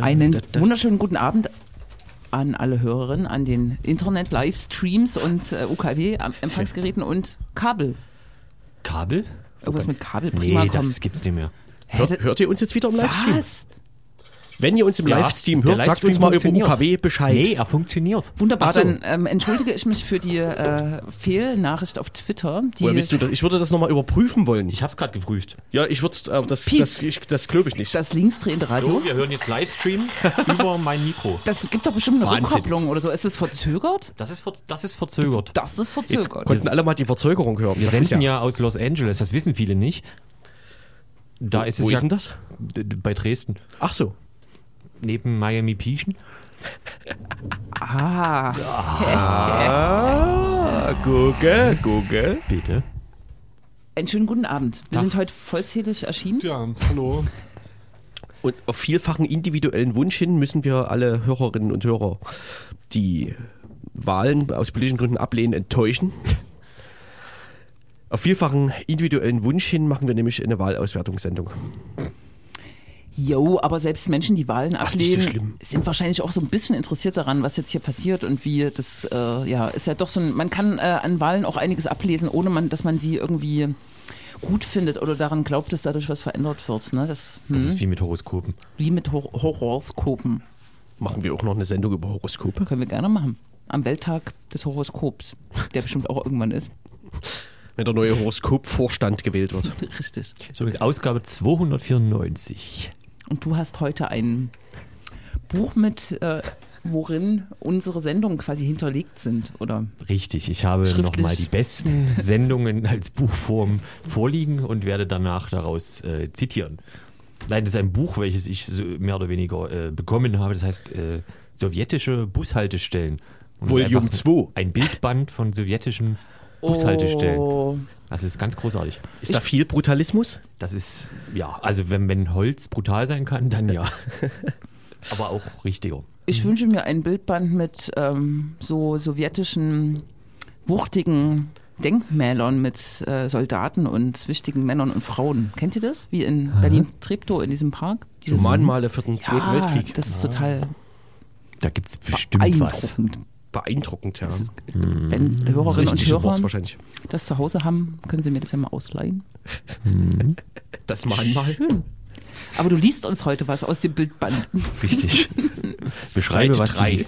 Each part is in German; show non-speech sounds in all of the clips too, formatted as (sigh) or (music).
Einen wunderschönen guten Abend an alle Hörerinnen, an den Internet-Livestreams und äh, UKW-Empfangsgeräten und Kabel. Kabel? Irgendwas mit Kabel, Nee, prima das gibt's nicht mehr. Hört, hört ihr uns jetzt wieder im Livestream? Was? Wenn ihr uns im Ja, Livestream hört, sagt uns mal über. UKW Bescheid. Nee, er funktioniert. Wunderbar, so. dann ähm, entschuldige ich mich für die äh, Fehlnachricht auf Twitter. Die Woher du das? Ich würde das nochmal überprüfen wollen. Ich hab's gerade geprüft. Ja, ich würde äh, das, Peace. das, ich, das glaube ich nicht. das linksdrehende Radio. So, wir hören jetzt Livestream (laughs) über mein Mikro. Das gibt doch bestimmt eine Wahnsinn. Rückkopplung oder so. Ist das verzögert? Das ist, ver das ist verzögert. Das ist Jetzt verzögert. konnten alle mal die Verzögerung hören. Wir Das ist senden ja, aus Los Angeles, das wissen viele nicht. Da ist Wo es ja ist denn das? bei Dresden, Ach so. Neben Miami Pieschen. (laughs) Ah, Ah, gucke, gucke. Bitte. einen schönen guten Abend. Wir Tag. sind heute vollzählig erschienen. Ja, hallo. Und auf vielfachen individuellen Wunsch hin müssen wir alle Hörerinnen und Hörer, die Wahlen aus politischen Gründen ablehnen, enttäuschen. Auf vielfachen individuellen Wunsch hin machen wir nämlich eine Wahlauswertungssendung. Jo, aber selbst Menschen, die Wahlen so ablehnen, schlimm. sind wahrscheinlich auch so ein bisschen interessiert daran, was jetzt hier passiert und wie das, äh, ja, ist ja doch so ein, man kann äh, an Wahlen auch einiges ablesen, ohne man, dass man sie irgendwie gut findet oder daran glaubt, dass dadurch was verändert wird. Ne? Das, hm, Das ist wie mit Horoskopen. wie mit Hor Horoskopen. Machen wir auch noch eine Sendung über Horoskope? Können wir gerne machen. Am Welttag des Horoskops, der bestimmt auch irgendwann ist. Wenn der neue Horoskopvorstand gewählt wird. (laughs) Richtig. So ist Ausgabe 294. Und du hast heute ein Buch mit, äh, worin unsere Sendungen quasi hinterlegt sind, oder? Richtig, ich habe nochmal die besten (laughs) Sendungen als Buchform vorliegen und werde danach daraus äh, zitieren. Nein, das ist ein Buch, welches ich so mehr oder weniger äh, bekommen habe. Das heißt äh, sowjetische Bushaltestellen. Und Volume einfach 2. Ein Bildband von sowjetischen Bushaltestellen. Oh, Das ist ganz großartig. Ist da viel Brutalismus? Das ist, ja, also wenn, wenn Holz brutal sein kann, dann ja. (laughs) Aber auch richtiger. ich wünsche mir ein Bildband mit ähm, so sowjetischen, wuchtigen Denkmälern mit äh, Soldaten und wichtigen Männern und Frauen. Kennt ihr das? Wie in Berlin-Treptow in diesem Park? So Mahnmale für den Zweiten ja, Weltkrieg. das ist total Da gibt es bestimmt was. Beeindruckend. Ja. Wenn Hörerinnen und Hörer wahrscheinlich. das zu Hause haben, können sie mir das ja mal ausleihen. (laughs) Das Mahnmal. Schön. Aber du liest uns heute was aus dem Bildband. Richtig. (laughs) Beschreibe, Seite was du drei.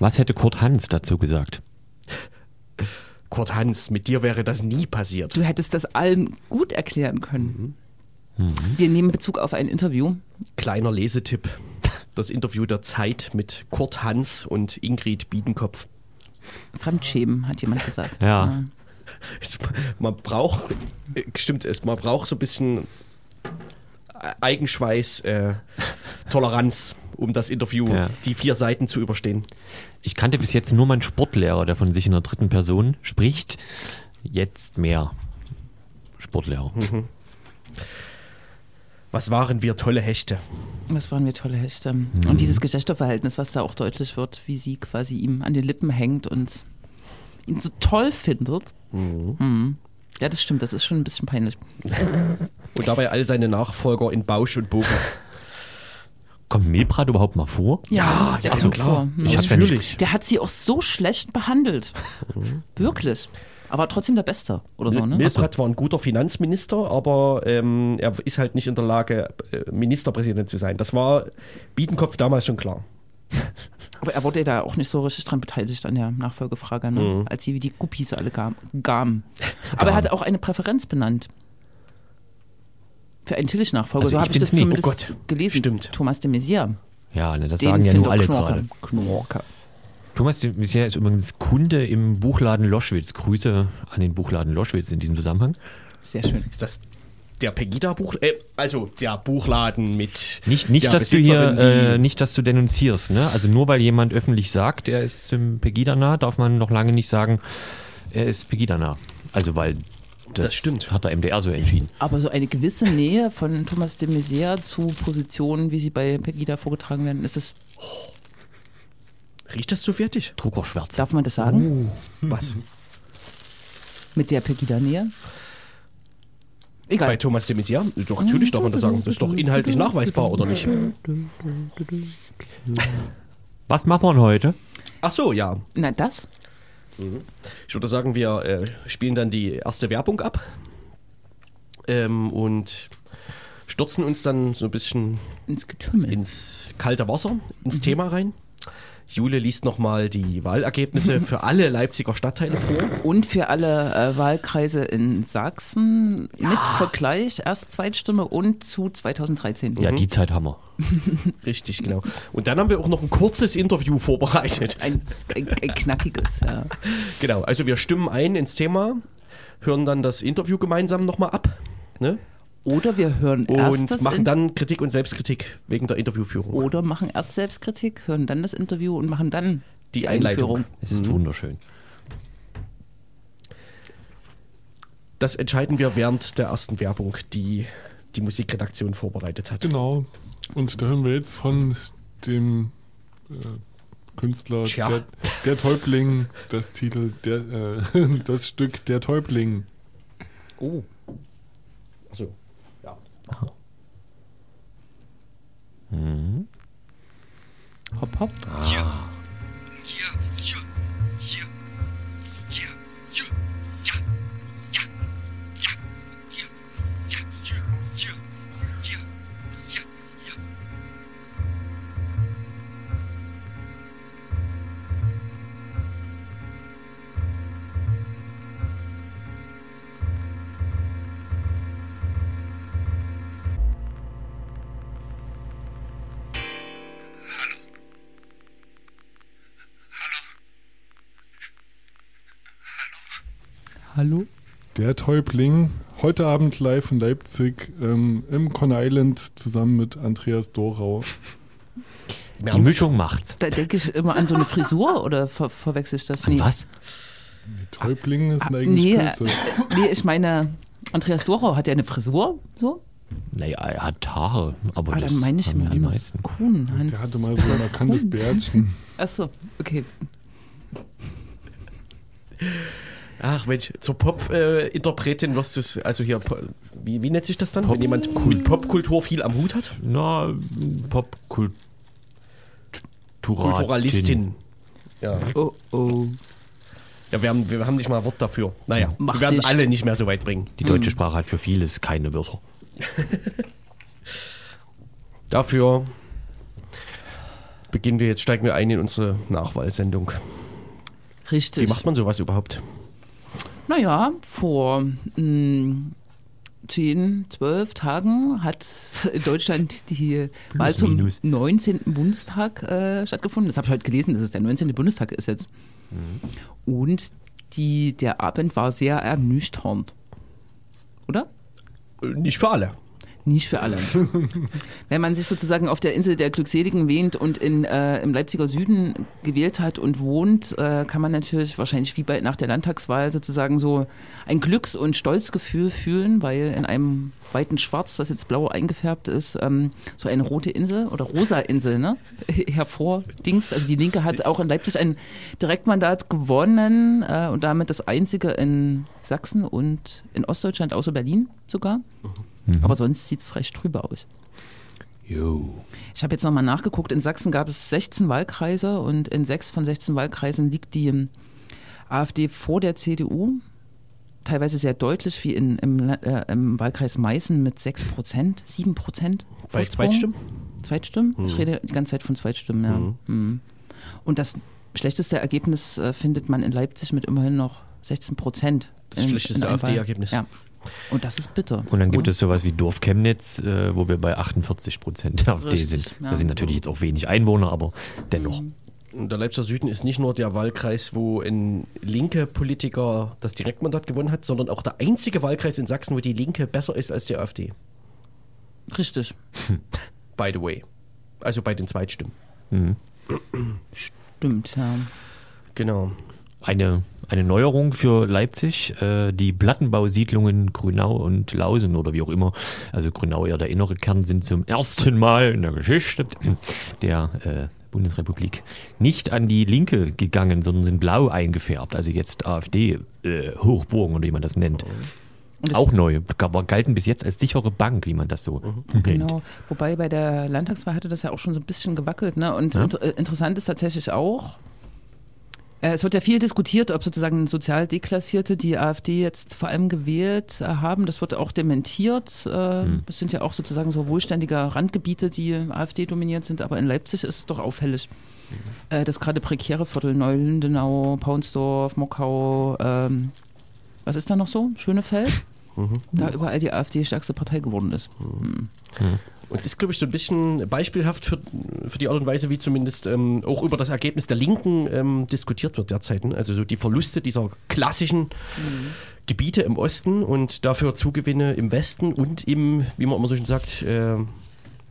Was hätte Kurt Hans dazu gesagt? Kurt Hans, mit dir wäre das nie passiert. Du hättest das allen gut erklären können. Wir nehmen Bezug auf ein Interview. Kleiner Lesetipp. Das Interview der Zeit mit Kurt Hans und Ingrid Biedenkopf. Fremdschämen, hat jemand gesagt. Ja. Es- Man braucht, äh, stimmt es, man braucht so ein bisschen Eigenschweiß, äh, Toleranz, um das Interview, Ja. die vier Seiten zu überstehen. Ich kannte bis jetzt nur meinen Sportlehrer, der von sich in der dritten Person spricht. Jetzt mehr Sportlehrer. Was waren wir tolle Hechte? Was waren wir tolle Hechte. Und dieses Geschlechterverhältnis, was da auch deutlich wird, wie sie quasi ihm an den Lippen hängt und ihn so toll findet. Mhm. Ja, das stimmt, das ist schon ein bisschen peinlich. (laughs) Und dabei all seine Nachfolger in Bausch und Bogen. Kommt Milbrat überhaupt mal vor? Ja, ja, der so kommt klar. vor. Mhm. Ich hab's ja nicht. Natürlich. Der hat sie auch so schlecht behandelt. Wirklich. Aber trotzdem der Beste oder so, ne? Milbrat war ein guter Finanzminister, aber ähm, er ist halt nicht in der Lage, äh, Ministerpräsident zu sein. Das war Biedenkopf damals schon klar. (laughs) Aber er wurde ja da auch nicht so richtig dran beteiligt an der Nachfolgefrage, ne? als sie wie die Guppies alle gam- gamen. (laughs) Aber er hat auch eine Präferenz benannt. Für einen Tillich-Nachfolger. Also so habe ich das nie. zumindest Oh gelesen. Stimmt. Thomas de Maizière. Ja, ne, das Den sagen ja nur alle Knorke. gerade. Knorke. Thomas de Maizière ist übrigens Kunde im Buchladen Loschwitz. Grüße an den Buchladen Loschwitz in diesem Zusammenhang. Sehr schön. Ist das der Pegida-Buch? Äh, also der Buchladen mit. Nicht, nicht, der dass du hier, äh, nicht, dass du denunzierst, ne? Also nur weil jemand öffentlich sagt, er ist zum Pegida nah, darf man noch lange nicht sagen, er ist Pegida nah. Also weil das, Das stimmt. hat der MDR so entschieden. Aber so eine gewisse Nähe von Thomas de Maizière zu Positionen, wie sie bei Pegida vorgetragen werden, ist es, Riecht das sowjetisch? Druckerschwärze. darf man das sagen? Was? Mit der Pegida-Nähe? Egal. Bei Thomas de Maizière? Doch, natürlich darf man das sagen. Das ist doch inhaltlich nachweisbar, oder nicht? Was machen wir denn heute? Ach so, ja. Na, das? Ich würde sagen, wir äh, spielen dann die erste Werbung ab ähm, und stürzen uns dann so ein bisschen Ins Getümmel. ins kalte Wasser, ins Thema rein. Jule liest nochmal die Wahlergebnisse für alle Leipziger Stadtteile vor. Und für alle äh, Wahlkreise in Sachsen mit Vergleich erst Zweitstimme und zu 2013. Ja, die Zeit haben wir. (laughs) Richtig, genau. Und dann haben wir auch noch ein kurzes Interview vorbereitet. Ein, ein, ein knackiges, ja. (laughs) Genau, also wir stimmen ein ins Thema, hören dann das Interview gemeinsam nochmal ab. Ne? Oder wir hören erst Und machen dann Kritik und Selbstkritik wegen der Interviewführung. oder machen erst Selbstkritik, hören dann das Interview und machen dann Die die, Einleitung. Einführung. Es ist wunderschön. Das entscheiden wir während der ersten Werbung, die die Musikredaktion vorbereitet hat. Genau. Und da hören wir jetzt von dem äh, Künstler Tja. der, der Täubling das Titel, der, äh, (laughs) das Stück Der Täubling. Oh. Also, ja. Hopp, hopp. Hier, hier, hier, hier, Hallo? Der Täubling, heute Abend live in Leipzig ähm, im Con Island zusammen mit Andreas Dorau. Die? Mischung macht's. Da denke ich immer an so eine Frisur oder ver verwechsel ich das? An was? Täubling ist Ah, eigene nee, Spitze. nee, ich meine, Andreas Dorau hat ja eine Frisur, so? Naja, er hat Haare, aber Ah, das dann meine ich ja die meisten. Kuhn, Hans. Der hatte mal so ein markantes Bärtchen. Achso, okay. Ach Mensch, zur Pop-Interpretin wirst du es, also hier, wie, wie nennt sich das dann? Pop- Wenn jemand Kul- Popkultur viel am Hut hat? Na, Popkulturalistin. Kulturalistin. Ja. Oh, oh. ja, wir haben, wir haben nicht mal ein Wort dafür. Naja, Mach wir werden es alle nicht mehr so weit bringen. Die deutsche Sprache hat für vieles keine Wörter. (laughs) Dafür beginnen wir jetzt, steigen wir ein in unsere Nachwahlsendung. Wie Richtig. macht man sowas überhaupt? Naja, vor mh, 10, 12 Tagen hat (laughs) in Deutschland die Wahl zum minus. 19. Bundestag äh, stattgefunden. Das habe ich heute gelesen, dass es der 19. Bundestag ist jetzt. Und die, der Abend war sehr ernüchternd. Oder? Äh, Nicht für alle. Nicht für alle. (laughs) Wenn man sich sozusagen auf der Insel der Glückseligen wähnt und in, äh, im Leipziger Süden gewählt hat und wohnt, äh, kann man natürlich wahrscheinlich wie bei nach der Landtagswahl sozusagen so ein Glücks- und Stolzgefühl fühlen, weil in einem weiten Schwarz, was jetzt blau eingefärbt ist, ähm, so eine rote Insel oder rosa Insel, ne? (laughs) hervordingst. Also die Linke hat auch in Leipzig ein Direktmandat gewonnen äh, und damit das einzige in Sachsen und in Ostdeutschland außer Berlin sogar. Aber sonst sieht es recht trübe aus. Jo. Ich habe jetzt nochmal nachgeguckt. In Sachsen gab es 16 Wahlkreise und in sechs von 16 Wahlkreisen liegt die ähm, AfD vor der CDU. Teilweise sehr deutlich, wie in, im, äh, im Wahlkreis Meißen mit 6 Prozent, 7 Prozent. Bei Zweitstimmen? Zweitstimmen? Ich rede die ganze Zeit von Zweitstimmen, ja. Mhm. Und das schlechteste Ergebnis äh, findet man in Leipzig mit immerhin noch 16 Prozent. Das schlechteste AfD-Ergebnis. Ja. Und das ist bitter. Und dann gibt es sowas wie Dorf Chemnitz, äh, wo wir bei 48 Prozent der AfD Richtig, sind. ja. Da sind natürlich jetzt auch wenig Einwohner, aber dennoch. Und der Leipziger Süden ist nicht nur der Wahlkreis, wo ein linke Politiker das Direktmandat gewonnen hat, sondern auch der einzige Wahlkreis in Sachsen, wo die Linke besser ist als die AfD. Richtig. By the way. Also bei den Zweitstimmen. Stimmt, ja. Genau. Eine, eine Neuerung für Leipzig, äh, die Plattenbausiedlungen Grünau und Lausen oder wie auch immer, also Grünau eher der innere Kern, sind zum ersten Mal in der Geschichte der äh, Bundesrepublik nicht an die Linke gegangen, sondern sind blau eingefärbt, also jetzt AfD äh, Hochburgen oder wie man das nennt. Und das- Auch neu. Aber galten bis jetzt als sichere Bank, wie man das so nennt. Genau. Wobei bei der Landtagswahl hatte das ja auch schon so ein bisschen gewackelt. Ne? Und Ja. inter äh, interessant ist tatsächlich auch, es wird ja viel diskutiert, ob sozusagen sozial Deklassierte die AfD jetzt vor allem gewählt äh, haben. Das wird auch dementiert. Äh, Hm. Das sind ja auch sozusagen so wohlständige Randgebiete, die AfD dominiert sind. Aber in Leipzig ist es doch auffällig, äh, dass gerade prekäre Viertel, Neu-Lindenau, Paunsdorf, Mockau, ähm, was ist da noch so? Schönefeld? Da überall die AfD stärkste Partei geworden ist. Und es ist, glaube ich, so ein bisschen beispielhaft für, für die Art und Weise, wie zumindest ähm, auch über das Ergebnis der Linken ähm, diskutiert wird derzeit. Ne? Also so die Verluste dieser klassischen Gebiete im Osten und dafür Zugewinne im Westen und im, wie man immer so schön sagt, äh,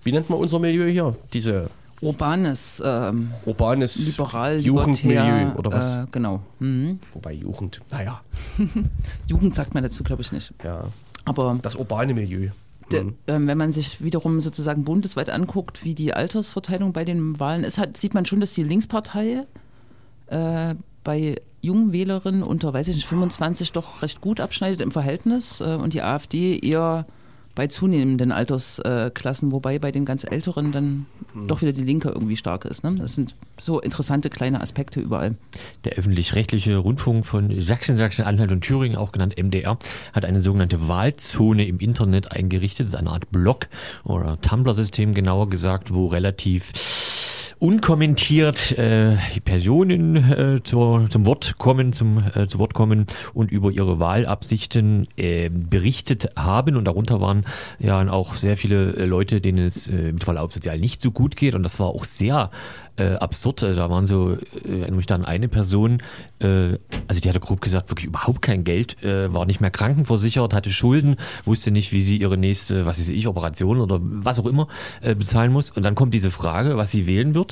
wie nennt man unser Milieu hier? Diese Urbanes, ähm, urbanes liberal, Jugendmilieu oder was? Äh, genau. Mhm. Wobei Jugend, naja, (laughs) Jugend sagt man dazu, glaube ich, nicht. ja, Aber das urbane Milieu. De, Mhm. ähm, wenn man sich wiederum sozusagen bundesweit anguckt, wie die Altersverteilung bei den Wahlen ist, hat, sieht man schon, dass die Linkspartei äh, bei jungen Wählerinnen unter, weiß ich nicht, 25 doch recht gut abschneidet im Verhältnis äh, und die AfD eher bei zunehmenden Altersklassen, wobei bei den ganz Älteren dann doch wieder die Linke irgendwie stark ist. Ne? Das sind so interessante kleine Aspekte überall. Der öffentlich-rechtliche Rundfunk von Sachsen, Sachsen-Anhalt und Thüringen, auch genannt MDR, hat eine sogenannte Wahlzone im Internet eingerichtet. Das ist eine Art Blog oder Tumblr-System genauer gesagt, wo relativ unkommentiert äh, Personen äh, zur, zum Wort kommen, zum äh, zu Wort kommen und über ihre Wahlabsichten äh, berichtet haben und darunter waren ja auch sehr viele äh, Leute, denen es äh, mit Verlaub sozial nicht so gut geht und das war auch sehr äh, absurd. Äh, Da waren so, äh, erinnere mich da an eine Person, äh, also die hatte grob gesagt wirklich überhaupt kein Geld, äh, war nicht mehr krankenversichert, hatte Schulden, wusste nicht, wie sie ihre nächste, was weiß ich, Operation oder was auch immer äh, bezahlen muss. Und dann kommt diese Frage, was sie wählen wird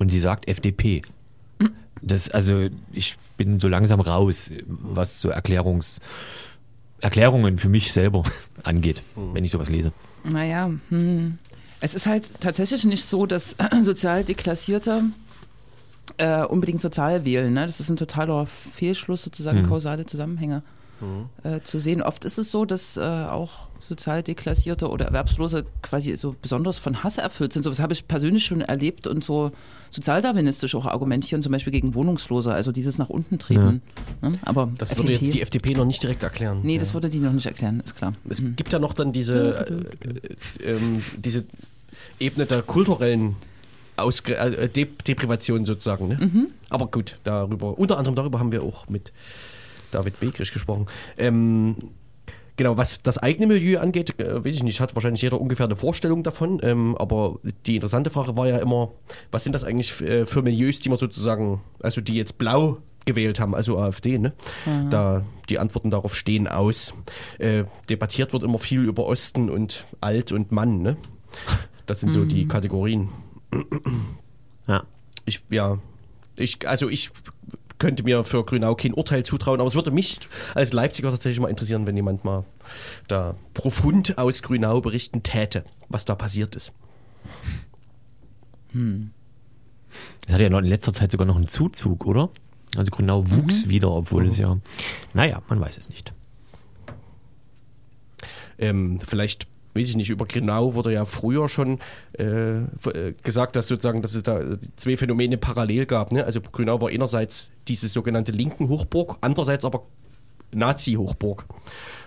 und sie sagt FDP. Das, also ich bin so langsam raus, was so Erklärungs, Erklärungen für mich selber (laughs) angeht, wenn ich sowas lese. Naja, hm. es ist halt tatsächlich nicht so, dass (clears throat) sozial Deklassierte äh, unbedingt sozial wählen. Ne? Das ist ein totaler Fehlschluss, sozusagen kausale Zusammenhänge äh, zu sehen. Oft ist es so, dass äh, auch sozial Deklassierte oder Erwerbslose quasi so besonders von Hass erfüllt sind. So was habe ich persönlich schon erlebt und so sozialdarwinistisch auch argumentieren, zum Beispiel gegen Wohnungslose, also dieses nach unten treten. Ne? Aber Das würde jetzt die FDP noch nicht direkt erklären. Nee, ja. das würde die noch nicht erklären, ist klar. Es gibt ja noch dann diese, äh, äh, ähm, diese Ebene der kulturellen Ausgre äh, De Deprivation sozusagen. Ne? Aber gut, darüber, unter anderem darüber haben wir auch mit David Begrich gesprochen. Ähm, genau, was das eigene Milieu angeht, äh, weiß ich nicht, hat wahrscheinlich jeder ungefähr eine Vorstellung davon. Ähm, aber die interessante Frage war ja immer, was sind das eigentlich äh, für Milieus, die man sozusagen, also die jetzt blau gewählt haben, also AfD, ne? Da die Antworten darauf stehen aus. Äh, debattiert wird immer viel über Osten und Alt und Mann, ne? Das sind so die Kategorien. Ja. Ich, ja, ich, also ich könnte mir für Grünau kein Urteil zutrauen, aber es würde mich als Leipziger tatsächlich mal interessieren, wenn jemand mal da profund aus Grünau berichten täte, was da passiert ist. Es hatte ja noch in letzter Zeit sogar noch einen Zuzug, oder? Also Grünau wuchs wieder, obwohl es ja, naja, man weiß es nicht. Ähm, vielleicht, weiß ich nicht, über Grünau wurde ja früher schon äh, äh, gesagt, dass sozusagen, dass es da zwei Phänomene parallel gab. Ne? Also Grünau war einerseits diese sogenannte linken Hochburg, andererseits aber Nazi-Hochburg.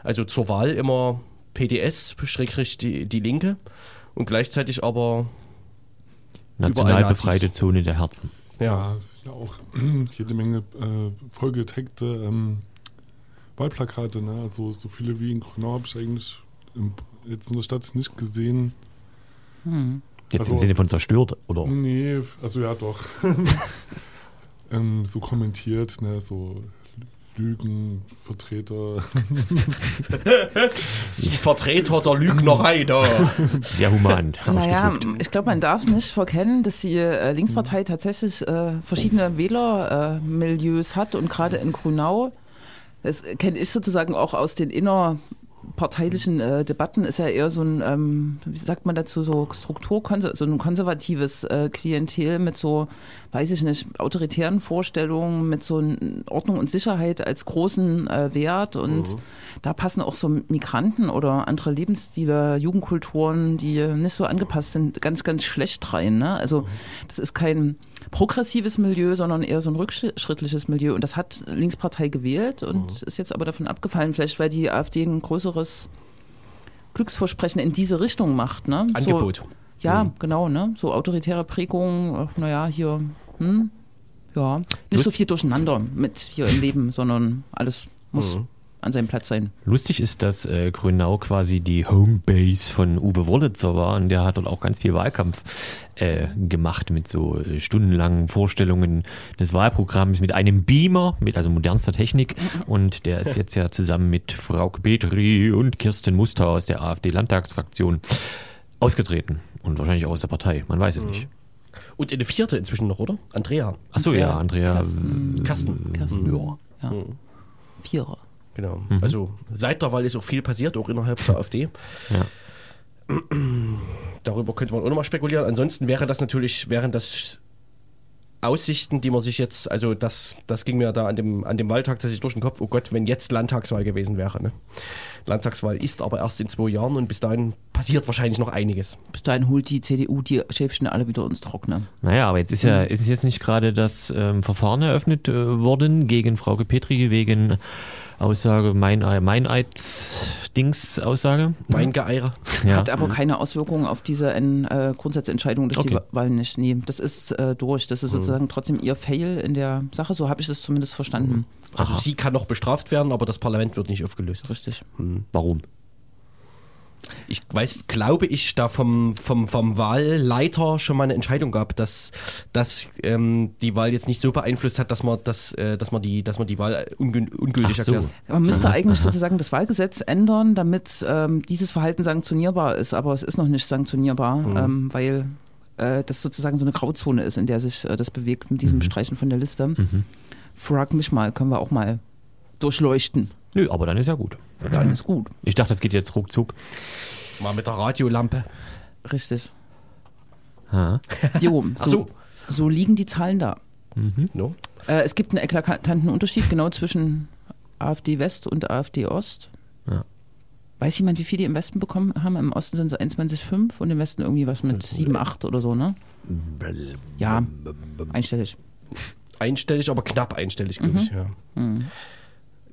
Also zur Wahl immer PDS, Schrägstrich die, die Linke und gleichzeitig aber National Nazis. befreite Zone der Herzen. ja, Ja, ja auch (clears throat) jede Menge äh, vollgetagte ähm, Wahlplakate. Ne? Also so viele wie in Grünau habe ich eigentlich im, jetzt in der Stadt nicht gesehen. Jetzt Also- im Sinne von zerstört, oder? Nee, also ja doch. (laughs) ähm, so kommentiert, ne, so Lügen, Vertreter. Sie (laughs) Vertreter der Lügnerei da. Sehr human. (laughs) Naja, ich glaube, man darf nicht verkennen, dass die äh, Linkspartei tatsächlich äh, verschiedene Wählermilieus hat und gerade in Grünau, das kenne ich sozusagen auch aus den inner parteilichen äh, Debatten ist ja eher so ein, ähm, wie sagt man dazu, so Struktur, so ein konservatives äh, Klientel mit so, weiß ich nicht, autoritären Vorstellungen, mit so Ordnung und Sicherheit als großen äh, Wert. Und da passen auch so Migranten oder andere Lebensstile, Jugendkulturen, die nicht so angepasst sind, ganz, ganz schlecht rein. Ne? Also das ist kein progressives Milieu, sondern eher so ein rückschrittliches Milieu. Und das hat Linkspartei gewählt und ist jetzt aber davon abgefallen, vielleicht weil die AfD ein größeres Glücksversprechen in diese Richtung macht. Ne? Angebot. So, ja, genau, ne? So autoritäre Prägungen, naja, hier, hm, ja, nicht so viel durcheinander mit hier im Leben, sondern alles muss an seinem Platz sein. Lustig ist, dass äh, Grünau quasi die Homebase von Uwe Wollitzer war und der hat dort auch ganz viel Wahlkampf äh, gemacht mit so äh, stundenlangen Vorstellungen des Wahlprogramms mit einem Beamer, mit also modernster Technik und der ist (laughs) jetzt ja zusammen mit Frauke Petri und Kirsten Muster aus der AfD-Landtagsfraktion ausgetreten und wahrscheinlich auch aus der Partei, man weiß es nicht. Und eine vierte inzwischen noch, oder? Andrea. Achso, ja, Andrea. Carsten. äh, Carsten. Carsten. Ja. Ja. Vierer. Genau. Also seit der Wahl ist auch viel passiert, auch innerhalb der (laughs) AfD. Ja. Darüber könnte man auch nochmal spekulieren. Ansonsten wäre das natürlich, wären das Aussichten, die man sich jetzt, also das, das ging mir da an dem, an dem Wahltag tatsächlich durch den Kopf, oh Gott, wenn jetzt Landtagswahl gewesen wäre. Ne? Landtagswahl ist aber erst in zwei Jahren und bis dahin passiert wahrscheinlich noch einiges. Bis dahin holt die CDU die Schäfchen alle wieder ins Trockene. Naja, aber jetzt ist ja, ist jetzt nicht gerade das ähm, Verfahren eröffnet äh, worden gegen Frauke Petri wegen Aussage, mein, Meineids-Dings-Aussage. Mein Geeire. Ja. Hat aber keine Auswirkungen auf diese äh, Grundsatzentscheidung, dass Okay. die Wahl nicht. Nee, das ist äh, durch. Das ist sozusagen trotzdem ihr Fail in der Sache. So habe ich das zumindest verstanden. Also sie kann noch bestraft werden, aber das Parlament wird nicht aufgelöst. Richtig. Warum? Ich weiß, glaube ich, da vom, vom, vom Wahlleiter schon mal eine Entscheidung gab, dass, dass ähm, die Wahl jetzt nicht so beeinflusst hat, dass man, das, äh, dass man, die, dass man die Wahl ungü ungültig Ach so. erklärt. Man müsste eigentlich sozusagen das Wahlgesetz ändern, damit ähm, dieses Verhalten sanktionierbar ist. Aber es ist noch nicht sanktionierbar, ähm, weil äh, das sozusagen so eine Grauzone ist, in der sich äh, das bewegt mit diesem Streichen von der Liste. Frag mich mal, können wir auch mal durchleuchten. Nö, aber dann ist ja gut. Dann ist gut. Ich dachte, das geht jetzt ruckzuck. Mal mit der Radiolampe. Richtig. Ha. Jo, (laughs) Ach so, so. so liegen die Zahlen da. No? Äh, es gibt einen eklatanten Unterschied genau zwischen AfD West und AfD Ost. Ja. Weiß jemand, wie viel die im Westen bekommen haben? Im Osten sind es 21,5 und im Westen irgendwie was mit 7, 8 oder so, ne? Ja, einstellig. Einstellig, aber knapp einstellig, glaube ich. Ja.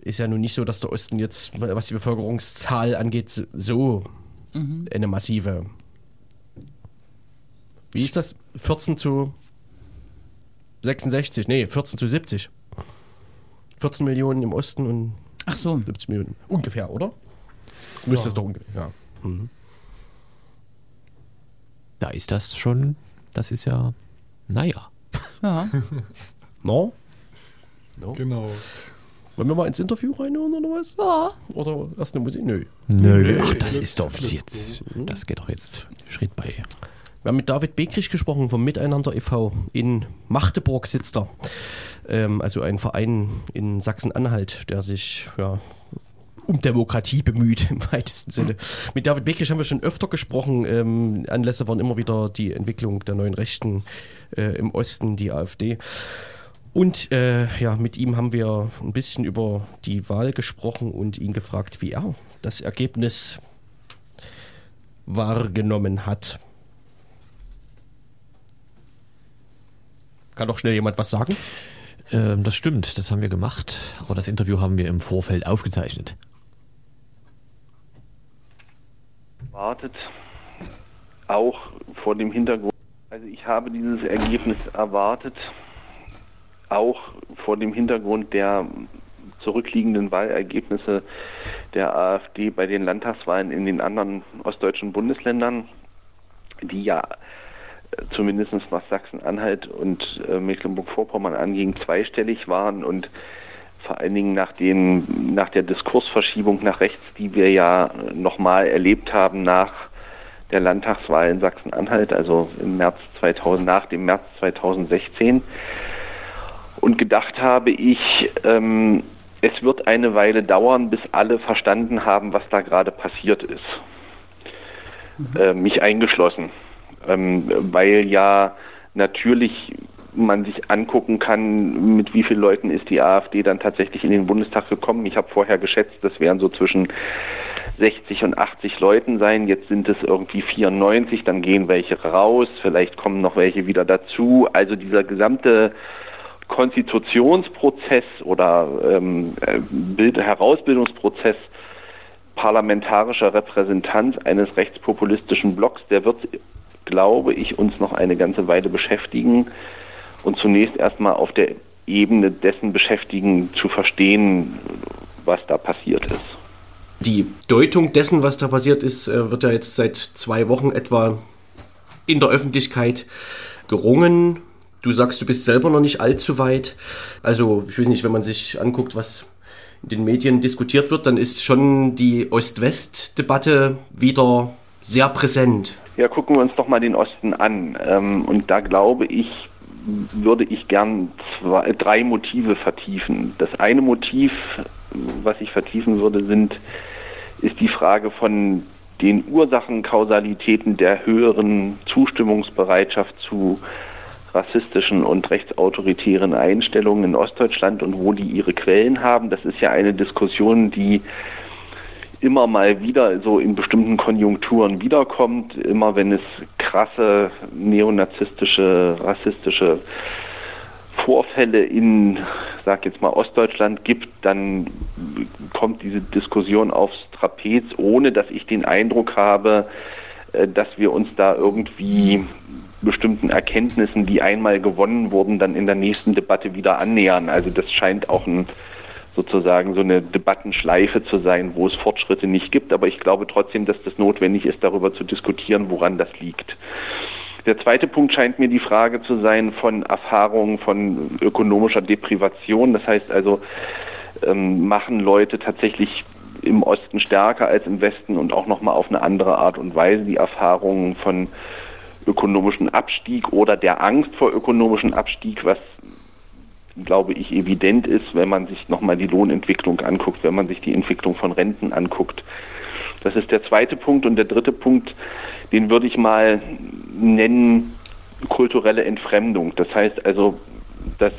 Ist ja nun nicht so, dass der Osten jetzt, was die Bevölkerungszahl angeht, so eine massive. Wie ist das? 14 zu 66? Nee, 14 zu 70. 14 Millionen im Osten und Ach so, 70 Millionen. Ungefähr, oder? Das müsste es doch ungefähr. Ja. Da ist das schon, das ist ja, naja. ja. No? Genau. Wollen wir mal ins Interview reinhören oder was? Ja. Oder erst eine Musik? Nö. Nö, ach, das ist doch jetzt, das geht doch jetzt Schritt bei. Wir haben mit David Begrich gesprochen vom Miteinander e.V. In Magdeburg sitzt er. Ähm, also ein Verein in Sachsen-Anhalt, der sich ja, um Demokratie bemüht im weitesten Sinne. Mit David Begrich haben wir schon öfter gesprochen. Ähm, Anlässe waren immer wieder die Entwicklung der neuen Rechten äh, im Osten, die AfD. Und äh, ja, mit ihm haben wir ein bisschen über die Wahl gesprochen und ihn gefragt, wie er das Ergebnis wahrgenommen hat. Kann doch schnell jemand was sagen? Ähm, das stimmt, das haben wir gemacht, aber das Interview haben wir im Vorfeld aufgezeichnet. erwartet, auch vor dem Hintergrund. Also ich habe dieses Ergebnis erwartet, auch vor dem Hintergrund der zurückliegenden Wahlergebnisse der AfD bei den Landtagswahlen in den anderen ostdeutschen Bundesländern, die ja äh, zumindest was Sachsen-Anhalt und äh, Mecklenburg-Vorpommern anging, zweistellig waren und vor allen Dingen nach, den, nach der Diskursverschiebung nach rechts, die wir ja nochmal erlebt haben nach der Landtagswahl in Sachsen-Anhalt, also im März 2000, nach dem März 2016. Und gedacht habe ich, ähm, es wird eine Weile dauern, bis alle verstanden haben, was da gerade passiert ist. Äh, mich eingeschlossen. Ähm, weil ja natürlich man sich angucken kann, mit wie vielen Leuten ist die AfD dann tatsächlich in den Bundestag gekommen. Ich habe vorher geschätzt, das wären so zwischen 60 und 80 Leuten sein. Jetzt sind es irgendwie 94, dann gehen welche raus, vielleicht kommen noch welche wieder dazu. Also dieser gesamte Konstitutionsprozess oder ähm, äh, Bild Herausbildungsprozess parlamentarischer Repräsentanz eines rechtspopulistischen Blocks, der wird, glaube ich, uns noch eine ganze Weile beschäftigen und zunächst erstmal auf der Ebene dessen beschäftigen, zu verstehen, was da passiert ist. Die Deutung dessen, was da passiert ist, äh, wird ja jetzt seit zwei Wochen etwa in der Öffentlichkeit gerungen. Du sagst, du bist selber noch nicht allzu weit. Also, ich weiß nicht, wenn man sich anguckt, was in den Medien diskutiert wird, dann ist schon die Ost-West-Debatte wieder sehr präsent. Ja, gucken wir uns doch mal den Osten an. Ähm, Und da glaube ich, würde ich gern zwei, drei Motive vertiefen. Das eine Motiv, was ich vertiefen würde, sind, ist die Frage von den Ursachenkausalitäten der höheren Zustimmungsbereitschaft zu rassistischen und rechtsautoritären Einstellungen in Ostdeutschland und wo die ihre Quellen haben. Das ist ja eine Diskussion, die immer mal wieder so in bestimmten Konjunkturen wiederkommt, immer wenn es krasse neonazistische, rassistische Vorfälle in, sag jetzt mal, Ostdeutschland gibt, dann kommt diese Diskussion aufs Trapez, ohne dass ich den Eindruck habe, äh, dass wir uns da irgendwie bestimmten Erkenntnissen, die einmal gewonnen wurden, dann in der nächsten Debatte wieder annähern. Also das scheint auch ein sozusagen so eine Debattenschleife zu sein, wo es Fortschritte nicht gibt. Aber ich glaube trotzdem, dass das notwendig ist, darüber zu diskutieren, woran das liegt. Der zweite Punkt scheint mir die Frage zu sein von Erfahrungen von ökonomischer Deprivation. Das heißt also, ähm, machen Leute tatsächlich im Osten stärker als im Westen und auch nochmal auf eine andere Art und Weise die Erfahrungen von ökonomischen Abstieg oder der Angst vor ökonomischen Abstieg, was glaube ich evident ist, wenn man sich nochmal die Lohnentwicklung anguckt, wenn man sich die Entwicklung von Renten anguckt. Das ist der zweite Punkt. Und der dritte Punkt, den würde ich mal nennen, kulturelle Entfremdung. Das heißt also, dass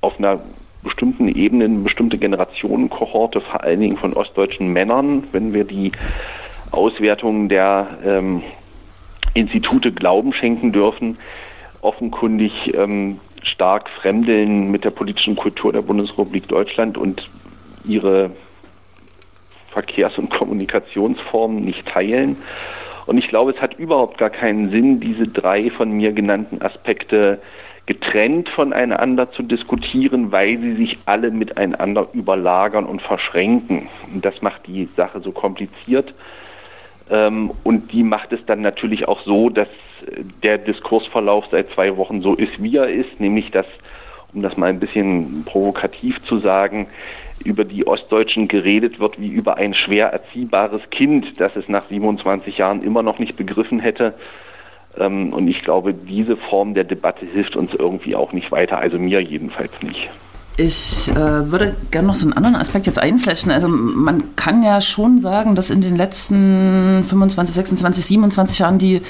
auf einer bestimmten Ebene eine bestimmte Generationenkohorte, vor allen Dingen von ostdeutschen Männern, wenn wir die Auswertungen der ähm, Institute Glauben schenken dürfen, offenkundig ähm, stark fremdeln mit der politischen Kultur der Bundesrepublik Deutschland und ihre Verkehrs- und Kommunikationsformen nicht teilen. Und ich glaube, es hat überhaupt gar keinen Sinn, diese drei von mir genannten Aspekte getrennt voneinander zu diskutieren, weil sie sich alle miteinander überlagern und verschränken. Und das macht die Sache so kompliziert. Ähm, und die macht es dann natürlich auch so, dass der Diskursverlauf seit zwei Wochen so ist, wie er ist, nämlich dass, um das mal ein bisschen provokativ zu sagen, über die Ostdeutschen geredet wird wie über ein schwer erziehbares Kind, das es nach 27 Jahren immer noch nicht begriffen hätte. Ähm, und ich glaube, diese Form der Debatte hilft uns irgendwie auch nicht weiter, also mir jedenfalls nicht. Ich äh, würde gerne noch so einen anderen Aspekt jetzt einflächen. Also man kann ja schon sagen, dass in den letzten 25, 26, 27 Jahren die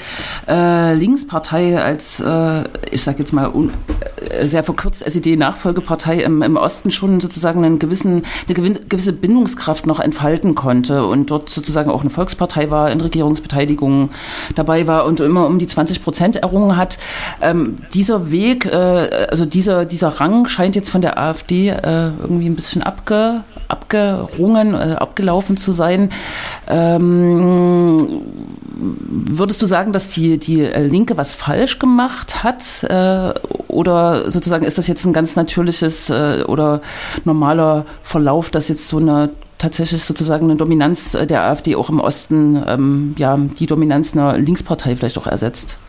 äh, Linkspartei als, äh, ich sage jetzt mal äh, sehr verkürzt SED-Nachfolgepartei im, im Osten schon sozusagen einen gewissen, eine gewisse Bindungskraft noch entfalten konnte und dort sozusagen auch eine Volkspartei war, in Regierungsbeteiligung dabei war und immer um die 20 Prozent errungen hat. Ähm, dieser Weg, äh, also dieser, dieser Rang scheint jetzt von der AfD AfD äh, irgendwie ein bisschen abge, abgerungen, äh, abgelaufen zu sein. Ähm, würdest du sagen, dass die, die Linke was falsch gemacht hat? Äh, oder sozusagen ist das jetzt ein ganz natürliches äh, oder normaler Verlauf, dass jetzt so eine tatsächlich sozusagen eine Dominanz der AfD auch im Osten, ähm, ja, die Dominanz einer Linkspartei vielleicht auch ersetzt?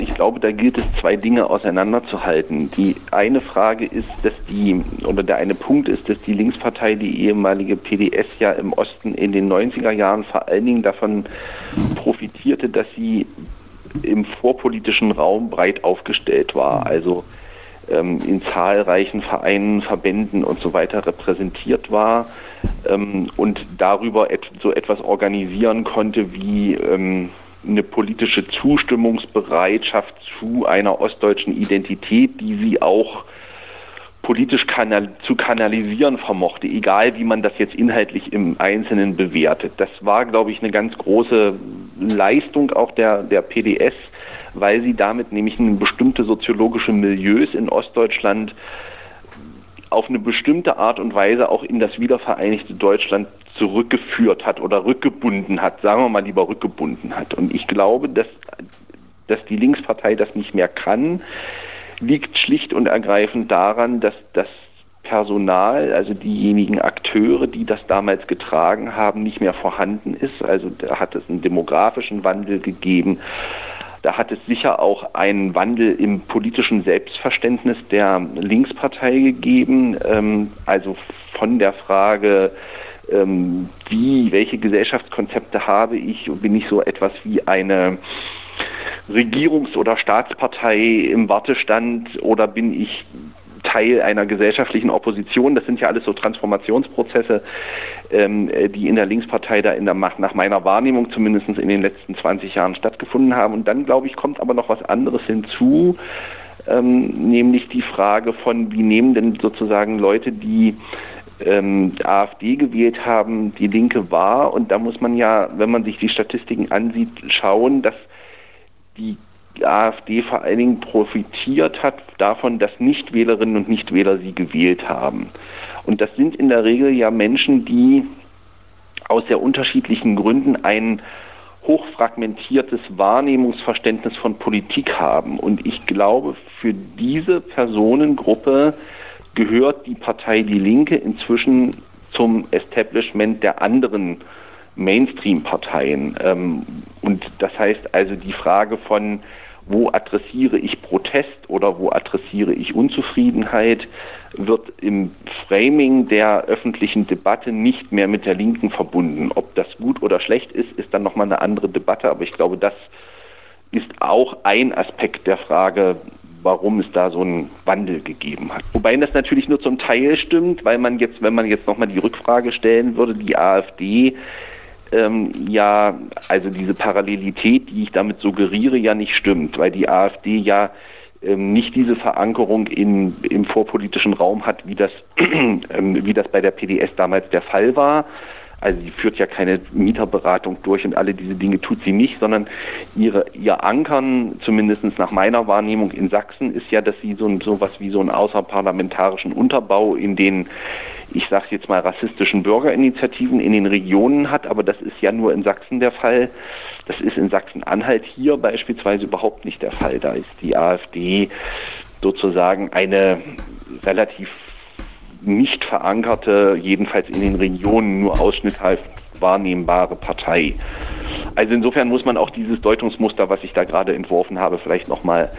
Ich glaube, da gilt es zwei Dinge auseinanderzuhalten. Die eine Frage ist, dass die, oder der eine Punkt ist, dass die Linkspartei, die ehemalige PDS ja im Osten in den 90er Jahren vor allen Dingen davon profitierte, dass sie im vorpolitischen Raum breit aufgestellt war. Also ähm, in zahlreichen Vereinen, Verbänden und so weiter repräsentiert war ähm, und darüber et so etwas organisieren konnte wie ähm, eine politische Zustimmungsbereitschaft zu einer ostdeutschen Identität, die sie auch politisch kanal zu kanalisieren vermochte, egal wie man das jetzt inhaltlich im Einzelnen bewertet. Das war, glaube ich, eine ganz große Leistung auch der, der PDS, weil sie damit nämlich eine bestimmte soziologische Milieus in Ostdeutschland auf eine bestimmte Art und Weise auch in das wiedervereinigte Deutschland zurückgeführt hat oder rückgebunden hat, sagen wir mal lieber rückgebunden hat. Und ich glaube, dass, dass die Linkspartei das nicht mehr kann, liegt schlicht und ergreifend daran, dass das Personal, also diejenigen Akteure, die das damals getragen haben, nicht mehr vorhanden ist. Also da hat es einen demografischen Wandel gegeben. Da hat es sicher auch einen Wandel im politischen Selbstverständnis der Linkspartei gegeben. Ähm, also von der Frage, ähm, wie, welche Gesellschaftskonzepte habe ich und bin ich so etwas wie eine Regierungs- oder Staatspartei im Wartestand oder bin ich Teil einer gesellschaftlichen Opposition. Das sind ja alles so Transformationsprozesse, ähm, die in der Linkspartei da in der Macht, nach meiner Wahrnehmung zumindest in den letzten 20 Jahren stattgefunden haben. Und dann, glaube ich, kommt aber noch was anderes hinzu, ähm, nämlich die Frage von, wie nehmen denn sozusagen Leute, die ähm, AfD gewählt haben, die Linke wahr. Und da muss man ja, wenn man sich die Statistiken ansieht, schauen, dass die AfD vor allen Dingen profitiert hat davon, dass Nichtwählerinnen und Nichtwähler sie gewählt haben. Und das sind in der Regel ja Menschen, die aus sehr unterschiedlichen Gründen ein hochfragmentiertes Wahrnehmungsverständnis von Politik haben. Und ich glaube, für diese Personengruppe gehört die Partei Die Linke inzwischen zum Establishment der anderen Mainstream-Parteien. Ähm, und das heißt also die Frage von, wo adressiere ich Protest oder wo adressiere ich Unzufriedenheit, wird im Framing der öffentlichen Debatte nicht mehr mit der Linken verbunden. Ob das gut oder schlecht ist, ist dann nochmal eine andere Debatte, aber ich glaube, das ist auch ein Aspekt der Frage, warum es da so einen Wandel gegeben hat. Wobei das natürlich nur zum Teil stimmt, weil man jetzt, wenn man jetzt nochmal die Rückfrage stellen würde, die AfD ähm, ja, also diese Parallelität, die ich damit suggeriere, ja nicht stimmt, weil die AfD ja ähm, nicht diese Verankerung in, im vorpolitischen Raum hat, wie das, (clears throat) ähm, wie das bei der PDS damals der Fall war. Also sie führt ja keine Mieterberatung durch und alle diese Dinge tut sie nicht, sondern ihre, ihr Ankern, zumindest nach meiner Wahrnehmung in Sachsen, ist ja, dass sie so sowas wie so einen außerparlamentarischen Unterbau in den, ich sage jetzt mal, rassistischen Bürgerinitiativen in den Regionen hat, aber das ist ja nur in Sachsen der Fall. Das ist in Sachsen-Anhalt hier beispielsweise überhaupt nicht der Fall. Da ist die AfD sozusagen eine relativ nicht verankerte, jedenfalls in den Regionen nur ausschnitthaft wahrnehmbare Partei. Also insofern muss man auch dieses Deutungsmuster, was ich da gerade entworfen habe, vielleicht nochmal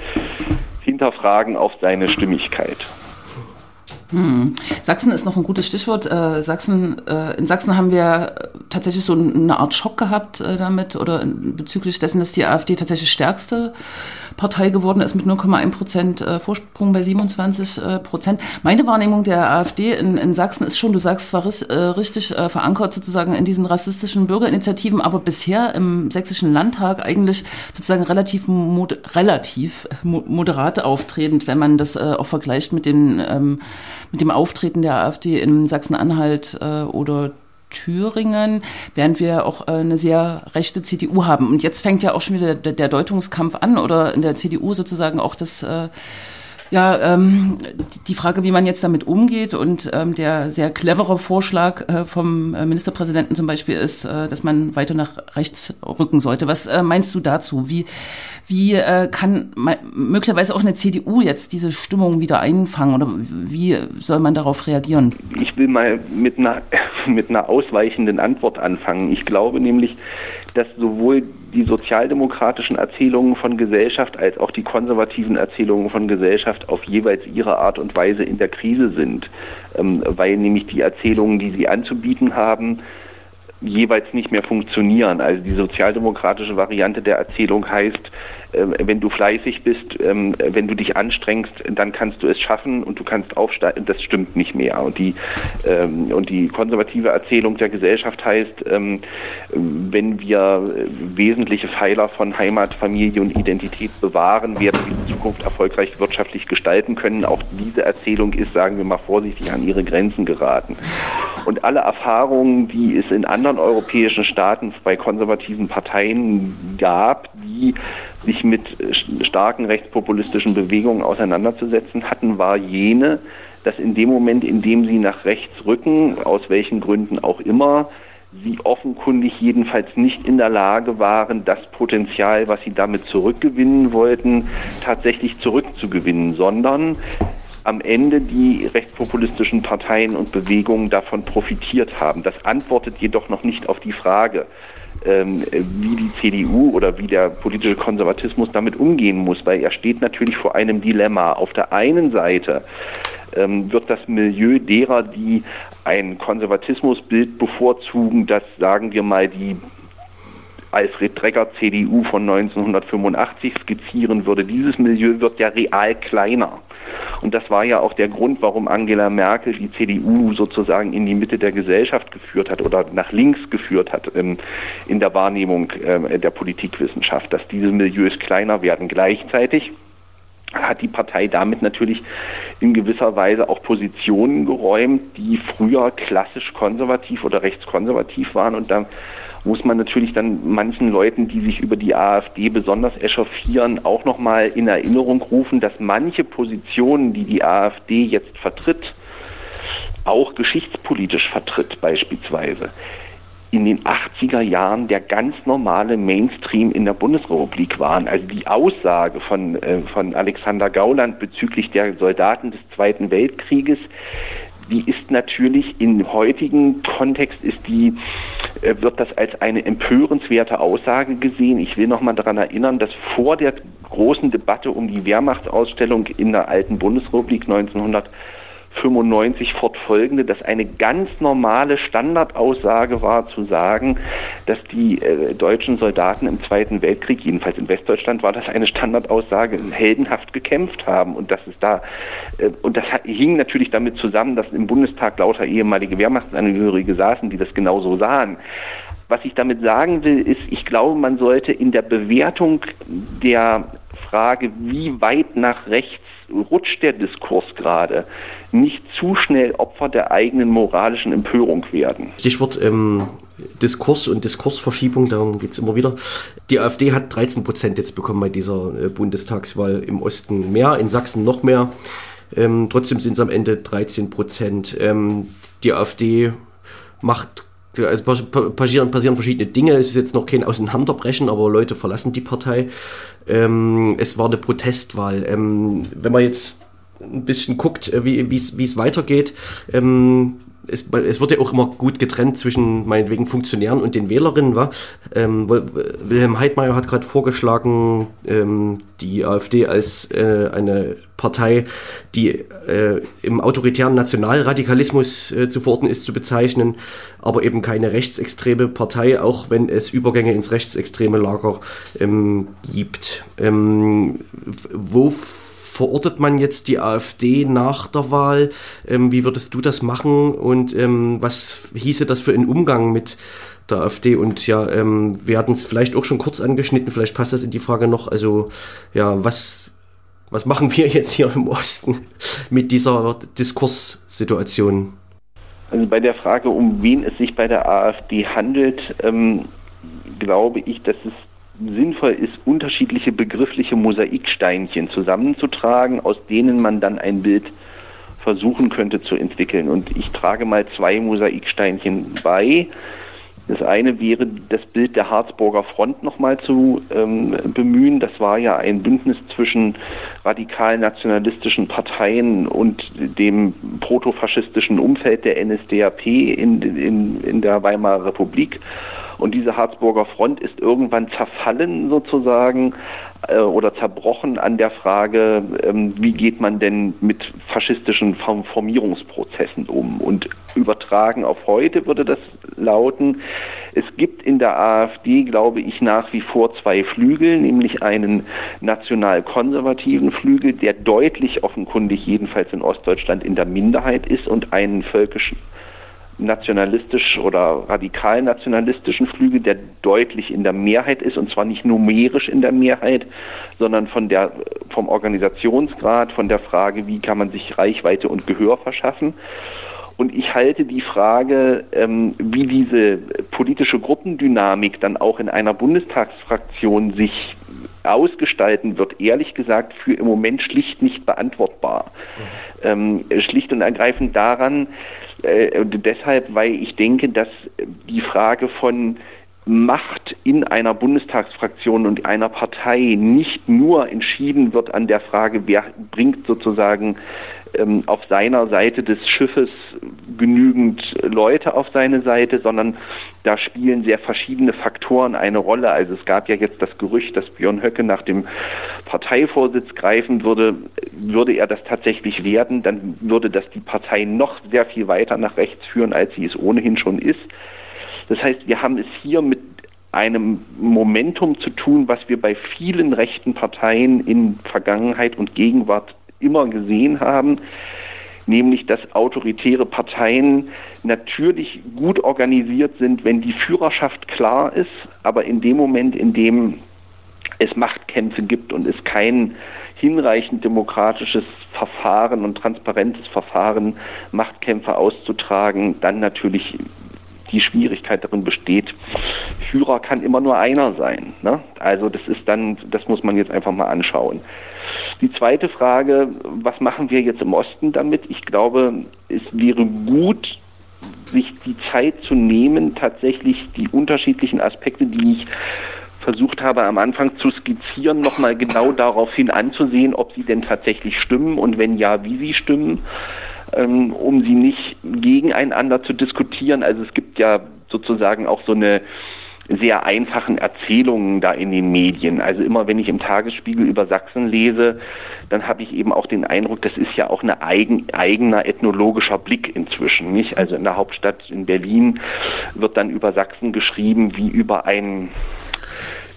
hinterfragen auf seine Stimmigkeit. Hm. Sachsen ist noch ein gutes Stichwort. Äh, Sachsen, äh, in Sachsen haben wir tatsächlich so eine Art Schock gehabt äh, damit oder bezüglich dessen, dass die AfD tatsächlich stärkste Partei geworden ist mit 0,1 Prozent äh, Vorsprung bei 27 äh, Prozent. Meine Wahrnehmung der AfD in, in Sachsen ist schon, du sagst zwar äh, richtig verankert sozusagen in diesen rassistischen Bürgerinitiativen, aber bisher im sächsischen Landtag eigentlich sozusagen relativ, mod relativ moderat auftretend, wenn man das auch vergleicht mit, den, ähm, mit dem Auftreten der AfD in Sachsen-Anhalt oder Thüringen, während wir auch äh, eine sehr rechte CDU haben. Und jetzt fängt ja auch schon wieder der, der Deutungskampf an oder in der CDU sozusagen auch das äh, ja, ähm, die Frage, wie man jetzt damit umgeht und ähm, der sehr clevere Vorschlag äh, vom äh, Ministerpräsidenten zum Beispiel ist, äh, dass man weiter nach rechts rücken sollte. Was äh, meinst du dazu? Wie, wie äh, kann möglicherweise auch eine CDU jetzt diese Stimmung wieder einfangen oder wie soll man darauf reagieren? Ich will mal mit einer, (laughs) mit einer ausweichenden Antwort anfangen. Ich glaube nämlich, dass sowohl die sozialdemokratischen Erzählungen von Gesellschaft als auch die konservativen Erzählungen von Gesellschaft auf jeweils ihre Art und Weise in der Krise sind, ähm, weil nämlich die Erzählungen, die sie anzubieten haben, jeweils nicht mehr funktionieren. Also die sozialdemokratische Variante der Erzählung heißt, wenn du fleißig bist, ähm, wenn du dich anstrengst, dann kannst du es schaffen und du kannst aufsteigen. Das stimmt nicht mehr. Und die, ähm, und die konservative Erzählung der Gesellschaft heißt, ähm, wenn wir wesentliche Pfeiler von Heimat, Familie und Identität bewahren, werden wir die Zukunft erfolgreich wirtschaftlich gestalten können. Auch diese Erzählung ist, sagen wir mal vorsichtig, an ihre Grenzen geraten. Und alle Erfahrungen, die es in anderen europäischen Staaten bei konservativen Parteien gab, die sich mit starken rechtspopulistischen Bewegungen auseinanderzusetzen hatten, war jene, dass in dem Moment, in dem sie nach rechts rücken, aus welchen Gründen auch immer, sie offenkundig jedenfalls nicht in der Lage waren, das Potenzial, was sie damit zurückgewinnen wollten, tatsächlich zurückzugewinnen, sondern am Ende die rechtspopulistischen Parteien und Bewegungen davon profitiert haben. Das antwortet jedoch noch nicht auf die Frage, ähm, wie die CDU oder wie der politische Konservatismus damit umgehen muss, weil er steht natürlich vor einem Dilemma. Auf der einen Seite ähm, wird das Milieu derer, die ein Konservatismusbild bevorzugen, das sagen wir mal die Alfred Drecker CDU von 1985 skizzieren würde. Dieses Milieu wird ja real kleiner. Und das war ja auch der Grund, warum Angela Merkel die CDU sozusagen in die Mitte der Gesellschaft geführt hat oder nach links geführt hat ähm, in der Wahrnehmung äh, der Politikwissenschaft, dass diese Milieus kleiner werden. Gleichzeitig hat die Partei damit natürlich in gewisser Weise auch Positionen geräumt, die früher klassisch konservativ oder rechtskonservativ waren. Und da muss man natürlich dann manchen Leuten, die sich über die AfD besonders echauffieren, auch nochmal in Erinnerung rufen, dass manche Positionen, die die AfD jetzt vertritt, auch geschichtspolitisch vertritt beispielsweise, in den 80er Jahren der ganz normale Mainstream in der Bundesrepublik waren. Also die Aussage von, äh, von Alexander Gauland bezüglich der Soldaten des Zweiten Weltkrieges, die ist natürlich im heutigen Kontext ist die äh, wird das als eine empörenswerte Aussage gesehen. Ich will noch mal daran erinnern, dass vor der großen Debatte um die Wehrmachtsausstellung in der alten Bundesrepublik 1900 95 fortfolgende, dass eine ganz normale Standardaussage war zu sagen, dass die äh, deutschen Soldaten im Zweiten Weltkrieg, jedenfalls in Westdeutschland war das eine Standardaussage, heldenhaft gekämpft haben und dass es da äh, und das hing natürlich damit zusammen, dass im Bundestag lauter ehemalige Wehrmachtsangehörige saßen, die das genauso sahen. Was ich damit sagen will, ist, ich glaube, man sollte in der Bewertung der Frage, wie weit nach rechts rutscht der Diskurs gerade, nicht zu schnell Opfer der eigenen moralischen Empörung werden. Stichwort ähm, Diskurs und Diskursverschiebung, darum geht es immer wieder. Die AfD hat 13 Prozent jetzt bekommen bei dieser äh, Bundestagswahl im Osten mehr, in Sachsen noch mehr. Ähm, trotzdem sind es am Ende 13 Prozent. Ähm, die AfD macht also passieren, passieren verschiedene Dinge. Es ist jetzt noch kein Auseinanderbrechen, aber Leute verlassen die Partei. Ähm, es war eine Protestwahl. Ähm, wenn man jetzt ein bisschen guckt, äh, wie es weitergeht, ähm, es, es wird ja auch immer gut getrennt zwischen meinetwegen Funktionären und den Wählerinnen. Wa? Ähm, Wilhelm Heidmeier hat gerade vorgeschlagen, ähm, die AfD als äh, eine Partei, die äh, im autoritären Nationalradikalismus äh, zu verorten ist, zu bezeichnen, aber eben keine rechtsextreme Partei, auch wenn es Übergänge ins rechtsextreme Lager ähm, gibt. Ähm, wo verortet man jetzt die AfD nach der Wahl? Ähm, wie würdest du das machen und ähm, was hieße das für einen Umgang mit der AfD? Und ja, ähm, wir hatten es vielleicht auch schon kurz angeschnitten, vielleicht passt das in die Frage noch. Also ja, was, was machen wir (laughs) jetzt hier im Osten mit dieser Diskurssituation? Also bei der Frage, um wen es sich bei der AfD handelt, ähm, glaube ich, dass es sinnvoll ist, unterschiedliche begriffliche Mosaiksteinchen zusammenzutragen, aus denen man dann ein Bild versuchen könnte zu entwickeln. Und ich trage mal zwei Mosaiksteinchen bei. Das eine wäre, das Bild der Harzburger Front nochmal zu ähm, bemühen. Das war ja ein Bündnis zwischen radikal-nationalistischen Parteien und dem protofaschistischen Umfeld der NSDAP in, in, in der Weimarer Republik. Und diese Harzburger Front ist irgendwann zerfallen sozusagen, äh, oder zerbrochen an der Frage, ähm, wie geht man denn mit faschistischen Form Formierungsprozessen um? Und übertragen auf heute würde das lauten, es gibt in der AfD, glaube ich, nach wie vor zwei Flügel, nämlich einen national-konservativen Flügel, der deutlich offenkundig jedenfalls in Ostdeutschland in der Minderheit ist und einen völkischen nationalistisch oder radikal nationalistischen Flügel, der deutlich in der Mehrheit ist und zwar nicht numerisch in der Mehrheit, sondern von der vom Organisationsgrad, von der Frage, wie kann man sich Reichweite und Gehör verschaffen. Und ich halte die Frage, ähm, wie diese politische Gruppendynamik dann auch in einer Bundestagsfraktion sich ausgestalten wird, ehrlich gesagt, für im Moment schlicht nicht beantwortbar. Ähm, schlicht und ergreifend daran, äh, deshalb, weil ich denke, dass die Frage von Macht in einer Bundestagsfraktion und einer Partei nicht nur entschieden wird an der Frage, wer bringt sozusagen ähm, auf seiner Seite des Schiffes genügend Leute auf seine Seite, sondern da spielen sehr verschiedene Faktoren eine Rolle. Also es gab ja jetzt das Gerücht, dass Björn Höcke nach dem Parteivorsitz greifen würde. Würde er das tatsächlich werden, dann würde das die Partei noch sehr viel weiter nach rechts führen, als sie es ohnehin schon ist. Das heißt, wir haben es hier mit einem Momentum zu tun, was wir bei vielen rechten Parteien in Vergangenheit und Gegenwart immer gesehen haben, nämlich dass autoritäre Parteien natürlich gut organisiert sind, wenn die Führerschaft klar ist, aber in dem Moment, in dem es Machtkämpfe gibt und es kein hinreichend demokratisches Verfahren und transparentes Verfahren, Machtkämpfe auszutragen, dann natürlich die Schwierigkeit darin besteht, Führer kann immer nur einer sein. Ne? Also das ist dann, das muss man jetzt einfach mal anschauen. Die zweite Frage, was machen wir jetzt im Osten damit? Ich glaube, es wäre gut, sich die Zeit zu nehmen, tatsächlich die unterschiedlichen Aspekte, die ich versucht habe am Anfang zu skizzieren, nochmal genau darauf hin anzusehen, ob sie denn tatsächlich stimmen und wenn ja, wie sie stimmen ähm, um sie nicht gegeneinander zu diskutieren. Also es gibt ja sozusagen auch so eine sehr einfachen Erzählungen da in den Medien. Also immer wenn ich im Tagesspiegel über Sachsen lese, dann habe ich eben auch den Eindruck, das ist ja auch ein eigen, eigener ethnologischer Blick inzwischen, nicht? Also in der Hauptstadt in Berlin wird dann über Sachsen geschrieben wie über ein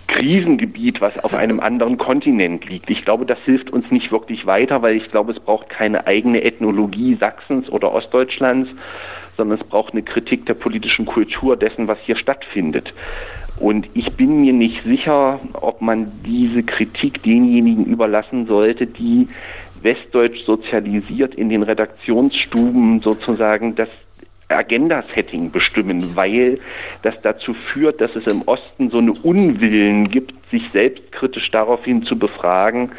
Krisengebiet, was auf einem anderen Kontinent liegt. Ich glaube, das hilft uns nicht wirklich weiter, weil ich glaube, es braucht keine eigene Ethnologie Sachsens oder Ostdeutschlands, sondern es braucht eine Kritik der politischen Kultur dessen, was hier stattfindet. Und ich bin mir nicht sicher, ob man diese Kritik denjenigen überlassen sollte, die westdeutsch sozialisiert in den Redaktionsstuben sozusagen das Agenda-Setting bestimmen, weil das dazu führt, dass es im Osten so eine Unwillen gibt, sich selbstkritisch daraufhin zu befragen,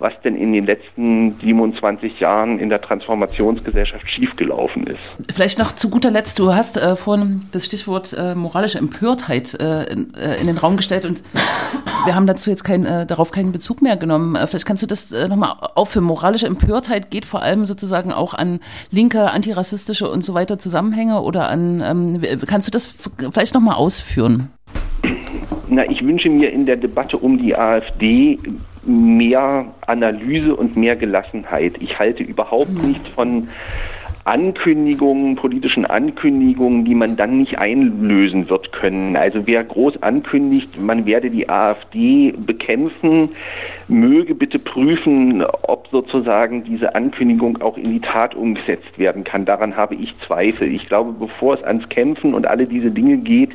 was denn in den letzten 27 Jahren in der Transformationsgesellschaft schiefgelaufen ist. Vielleicht noch zu guter Letzt, du hast äh, vorhin das Stichwort äh, moralische Empörtheit äh, in, äh, in, den Raum gestellt und wir haben dazu jetzt kein, äh, darauf keinen Bezug mehr genommen. Äh, vielleicht kannst du das äh, nochmal aufführen. Moralische Empörtheit geht vor allem sozusagen auch an linke, antirassistische und so weiter Zusammenhänge oder an, ähm, kannst du das vielleicht nochmal ausführen? Na, ich wünsche mir in der Debatte um die AfD mehr Analyse und mehr Gelassenheit. Ich halte überhaupt mhm. nichts von Ankündigungen, politischen Ankündigungen, die man dann nicht einlösen wird können. Also wer groß ankündigt, man werde die AfD bekämpfen, möge bitte prüfen, ob sozusagen diese Ankündigung auch in die Tat umgesetzt werden kann. Daran habe ich Zweifel. Ich glaube, bevor es ans Kämpfen und alle diese Dinge geht,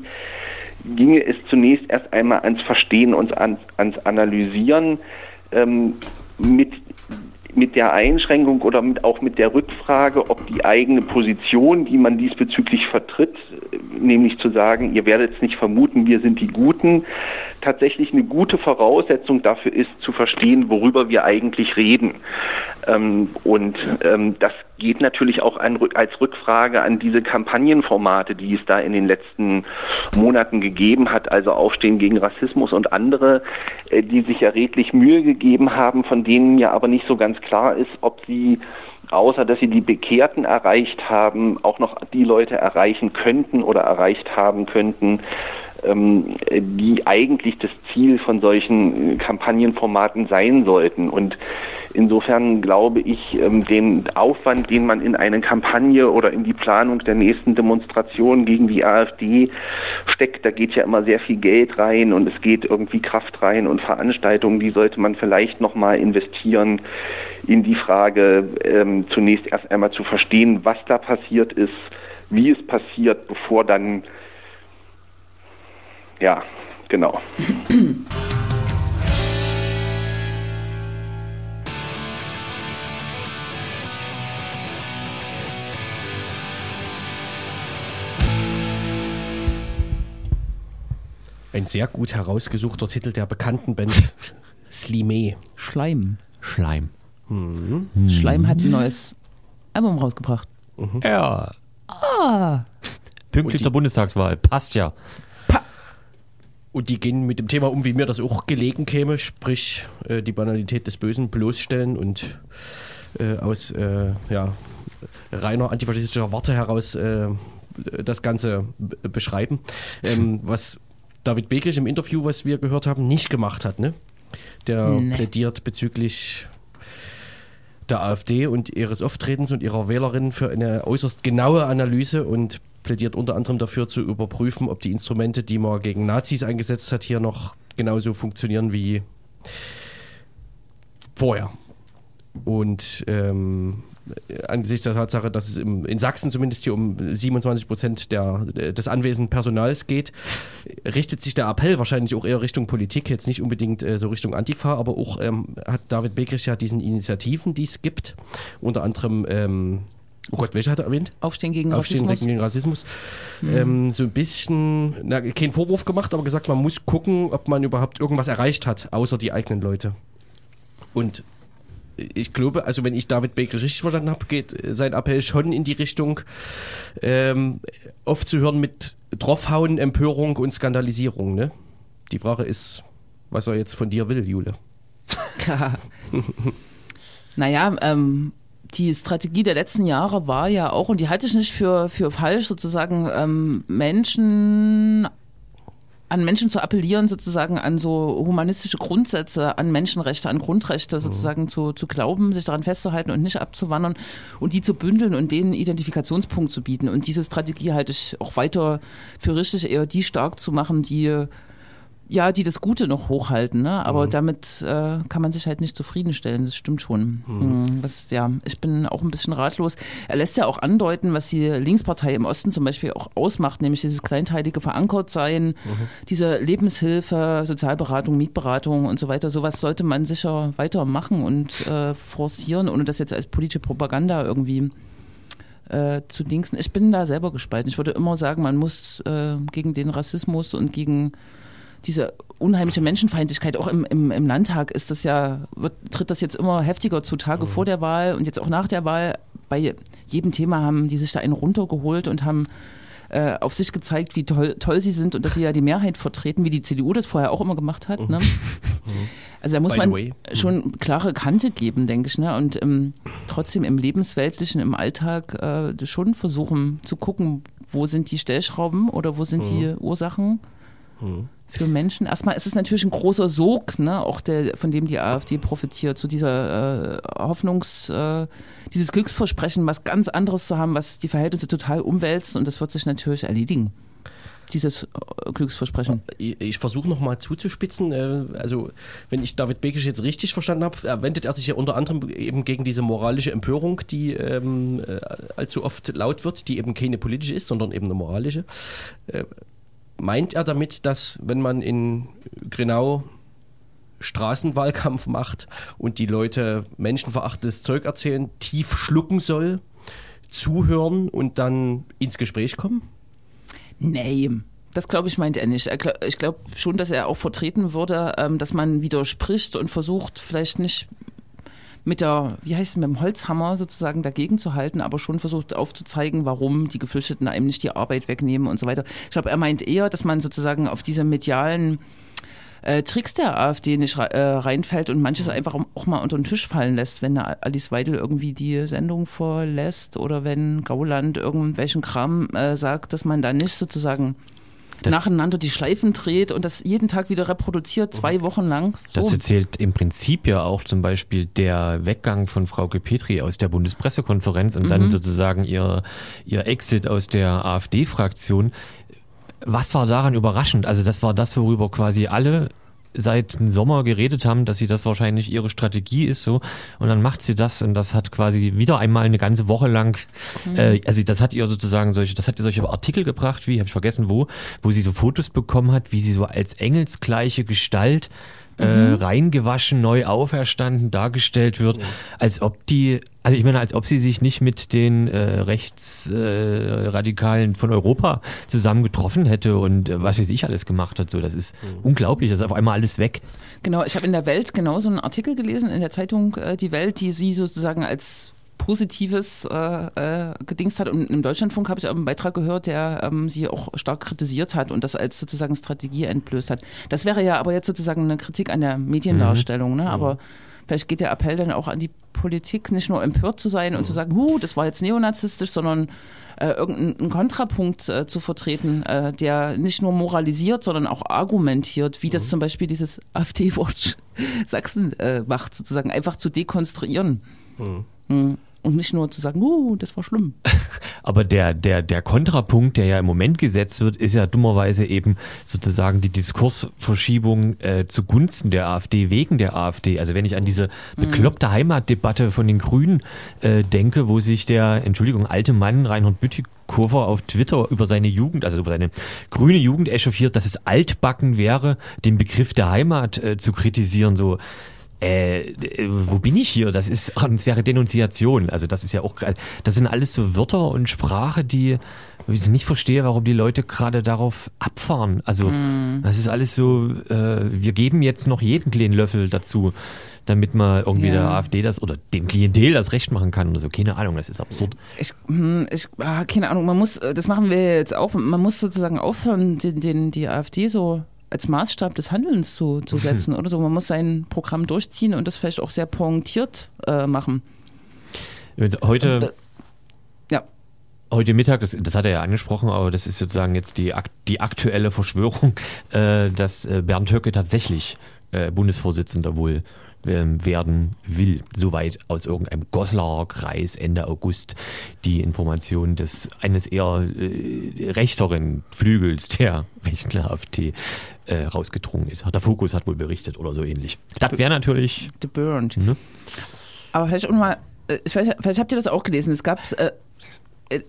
ginge es zunächst erst einmal ans Verstehen und ans, ans Analysieren ähm, mit mit der Einschränkung oder mit, auch mit der Rückfrage, ob die eigene Position, die man diesbezüglich vertritt, nämlich zu sagen, ihr werdet es nicht vermuten, wir sind die Guten, tatsächlich eine gute Voraussetzung dafür ist, zu verstehen, worüber wir eigentlich reden. Ähm, und ähm, das geht natürlich auch als Rückfrage an diese Kampagnenformate, die es da in den letzten Monaten gegeben hat, also Aufstehen gegen Rassismus und andere, äh, die sich ja redlich Mühe gegeben haben, von denen ja aber nicht so ganz klar ist, ob sie außer dass sie die Bekehrten erreicht haben, auch noch die Leute erreichen könnten oder erreicht haben könnten, ähm, die eigentlich das Ziel von solchen äh, Kampagnenformaten sein sollten. Und insofern glaube ich, ähm, den Aufwand, den man in eine Kampagne oder in die Planung der nächsten Demonstration gegen die AfD steckt, da geht ja immer sehr viel Geld rein und es geht irgendwie Kraft rein und Veranstaltungen, die sollte man vielleicht nochmal investieren in die Frage, ähm, zunächst erst einmal zu verstehen, was da passiert ist, wie es passiert, bevor dann, ja, genau. Ein sehr gut herausgesuchter Titel der bekannten Band (laughs) Slimé. Schleim. Schleim. Schleim hat ein neues Album rausgebracht. Ja. Ah. Pünktlich zur Bundestagswahl. Passt ja. Und die gehen mit dem Thema um, wie mir das auch gelegen käme, sprich äh, die Banalität des Bösen bloßstellen und äh, aus äh, ja, reiner antifaschistischer Warte heraus äh, das Ganze beschreiben. Ähm, was David Bekisch im Interview, was wir gehört haben, nicht gemacht hat. Ne? Der Nee. plädiert bezüglich der AfD und ihres Auftretens und ihrer Wählerinnen für eine äußerst genaue Analyse und plädiert unter anderem dafür zu überprüfen, ob die Instrumente, die man gegen Nazis eingesetzt hat, hier noch genauso funktionieren wie vorher. Und ähm, angesichts der Tatsache, dass es im, in Sachsen zumindest hier um 27 Prozent der, des anwesenden Personals geht, richtet sich der Appell wahrscheinlich auch eher Richtung Politik, jetzt nicht unbedingt äh, so Richtung Antifa, aber auch ähm, hat David Begrich ja diesen Initiativen, die es gibt, unter anderem, ähm, oh Gott, welche hat er erwähnt? Aufstehen gegen Aufstehen Rassismus. gegen Rassismus. Ähm, so ein bisschen, na, keinen Vorwurf gemacht, aber gesagt, man muss gucken, ob man überhaupt irgendwas erreicht hat, außer die eigenen Leute. Und ich glaube, also wenn ich David Baker richtig verstanden habe, geht sein Appell schon in die Richtung, ähm, aufzuhören mit Draufhauen, Empörung und Skandalisierung. Ne? Die Frage ist, was er jetzt von dir will, Jule. (laughs) naja, ähm, die Strategie der letzten Jahre war ja auch, und die halte ich nicht für, für falsch, sozusagen ähm, Menschen an Menschen zu appellieren, sozusagen an so humanistische Grundsätze, an Menschenrechte, an Grundrechte sozusagen zu, zu glauben, sich daran festzuhalten und nicht abzuwandern und die zu bündeln und denen Identifikationspunkt zu bieten. Und diese Strategie halte ich auch weiter für richtig, eher die stark zu machen, die ja, die das Gute noch hochhalten, ne? aber damit äh, kann man sich halt nicht zufriedenstellen, das stimmt schon. Mhm. Das, ja, ich bin auch ein bisschen ratlos. Er lässt ja auch andeuten, was die Linkspartei im Osten zum Beispiel auch ausmacht, nämlich dieses kleinteilige Verankertsein, diese Lebenshilfe, Sozialberatung, Mietberatung und so weiter. Sowas sollte man sicher weitermachen und äh, forcieren, ohne das jetzt als politische Propaganda irgendwie äh, zu dingsen. Ich bin da selber gespalten. Ich würde immer sagen, man muss äh, gegen den Rassismus und gegen diese unheimliche Menschenfeindlichkeit, auch im, im, im Landtag ist das ja, wird, tritt das jetzt immer heftiger zutage vor der Wahl und jetzt auch nach der Wahl. Bei jedem Thema haben die sich da einen runtergeholt und haben äh, auf sich gezeigt, wie toll, toll sie sind und dass sie ja die Mehrheit vertreten, wie die CDU das vorher auch immer gemacht hat. Ne? (laughs) Also da muss By man way. schon klare Kante geben, denke ich. Ne? Und ähm, trotzdem im Lebensweltlichen, im Alltag äh, schon versuchen zu gucken, wo sind die Stellschrauben oder wo sind die Ursachen für Menschen. Erstmal ist es natürlich ein großer Sog, ne? auch der, von dem die AfD profitiert, zu dieser äh, Hoffnungs, äh, dieses Glücksversprechen, was ganz anderes zu haben, was die Verhältnisse total umwälzt und das wird sich natürlich erledigen. Dieses äh, Glücksversprechen. Ich, ich versuche nochmal zuzuspitzen. äh, Also, wenn ich David Bekisch jetzt richtig verstanden habe, wendet er sich ja unter anderem eben gegen diese moralische Empörung, die ähm, äh, allzu oft laut wird, die eben keine politische ist, sondern eben eine moralische. Meint er damit, dass wenn man in Grenau Straßenwahlkampf macht und die Leute menschenverachtendes Zeug erzählen, tief schlucken soll, zuhören und dann ins Gespräch kommen? Nee, das glaube ich meint er nicht. Ich glaube schon, dass er auch vertreten würde, ähm, dass man widerspricht und versucht, vielleicht nicht mit der, wie heißt es, mit dem Holzhammer sozusagen dagegen zu halten, aber schon versucht aufzuzeigen, warum die Geflüchteten einem nicht die Arbeit wegnehmen und so weiter. Ich glaube, er meint eher, dass man sozusagen auf diese medialen äh, Tricks der AfD nicht äh, reinfällt und manches einfach auch mal unter den Tisch fallen lässt, wenn Alice Weidel irgendwie die Sendung vorlässt oder wenn Gauland irgendwelchen Kram äh, sagt, dass man da nicht sozusagen Das- nacheinander die Schleifen dreht und das jeden Tag wieder reproduziert, zwei Wochen lang. So. Dazu zählt im Prinzip ja auch zum Beispiel der Weggang von Frauke Petri aus der Bundespressekonferenz und dann sozusagen ihr, ihr Exit aus der AfD-Fraktion. Was war daran überraschend? Also das war das, worüber quasi alle seit dem Sommer geredet haben, dass sie das wahrscheinlich ihre Strategie ist so. Und dann macht sie das und das hat quasi wieder einmal eine ganze Woche lang äh, also das hat ihr sozusagen solche das hat ihr solche Artikel gebracht wie habe ich vergessen wo wo sie so Fotos bekommen hat wie sie so als engelsgleiche Gestalt äh, reingewaschen, neu auferstanden, dargestellt wird, als ob die, also ich meine, als ob sie sich nicht mit den äh, Rechtsradikalen äh, von Europa zusammen getroffen hätte und äh, was weiß ich alles gemacht hat. So, das ist unglaublich, das ist auf einmal alles weg. Genau, ich habe in der Welt genauso einen Artikel gelesen, in der Zeitung äh, Die Welt, die sie sozusagen als Positives äh, äh, gedingst hat. Und im Deutschlandfunk habe ich auch einen Beitrag gehört, der ähm, sie auch stark kritisiert hat und das als sozusagen Strategie entblößt hat. Das wäre ja aber jetzt sozusagen eine Kritik an der Mediendarstellung, ne? aber vielleicht geht der Appell dann auch an die Politik, nicht nur empört zu sein und zu sagen, huh, das war jetzt neonazistisch, sondern äh, irgendeinen Kontrapunkt äh, zu vertreten, äh, der nicht nur moralisiert, sondern auch argumentiert, wie das zum Beispiel dieses (laughs) AfD-Watch Sachsen äh, macht, sozusagen einfach zu dekonstruieren. Mhm. Und nicht nur zu sagen, uh, das war schlimm. (laughs) Aber der, der, der Kontrapunkt, der ja im Moment gesetzt wird, ist ja dummerweise eben sozusagen die Diskursverschiebung äh, zugunsten der AfD, wegen der AfD. Also wenn ich an diese bekloppte Heimatdebatte von den Grünen äh, denke, wo sich der, Entschuldigung, alte Mann Reinhard Bütikofer auf Twitter über seine Jugend, also über seine grüne Jugend echauffiert, dass es altbacken wäre, den Begriff der Heimat äh, zu kritisieren, so äh, äh, wo bin ich hier? Das ist, ach, das wäre Denunziation. Also das ist ja auch, das sind alles so Wörter und Sprache, die ich nicht verstehe, warum die Leute gerade darauf abfahren. Also das ist alles so, äh, wir geben jetzt noch jeden kleinen Löffel dazu, damit man irgendwie Ja. der AfD das oder dem Klientel das recht machen kann oder so. Keine Ahnung, das ist absurd. Ich, hm, ich ah, keine Ahnung, man muss, äh, das machen wir jetzt auch, man muss sozusagen aufhören, den, den, die AfD so als Maßstab des Handelns zu, zu setzen (laughs) oder so. Man muss sein Programm durchziehen und das vielleicht auch sehr pointiert äh, machen. Heute. Und, ja. Heute Mittag, das, das hat er ja angesprochen, aber das ist sozusagen jetzt die, die aktuelle Verschwörung, äh, dass äh, Bernd Höcke tatsächlich äh, Bundesvorsitzender wohl werden will. Soweit aus irgendeinem Goslarer Kreis Ende August die Information des eines eher äh, rechteren Flügels der rechten AfD äh, rausgedrungen ist. Der Fokus hat wohl berichtet oder so ähnlich. Das wäre natürlich The Burned. Ne? Aber vielleicht auch mal, äh, ich weiß, vielleicht habt ihr das auch gelesen. Es gab äh,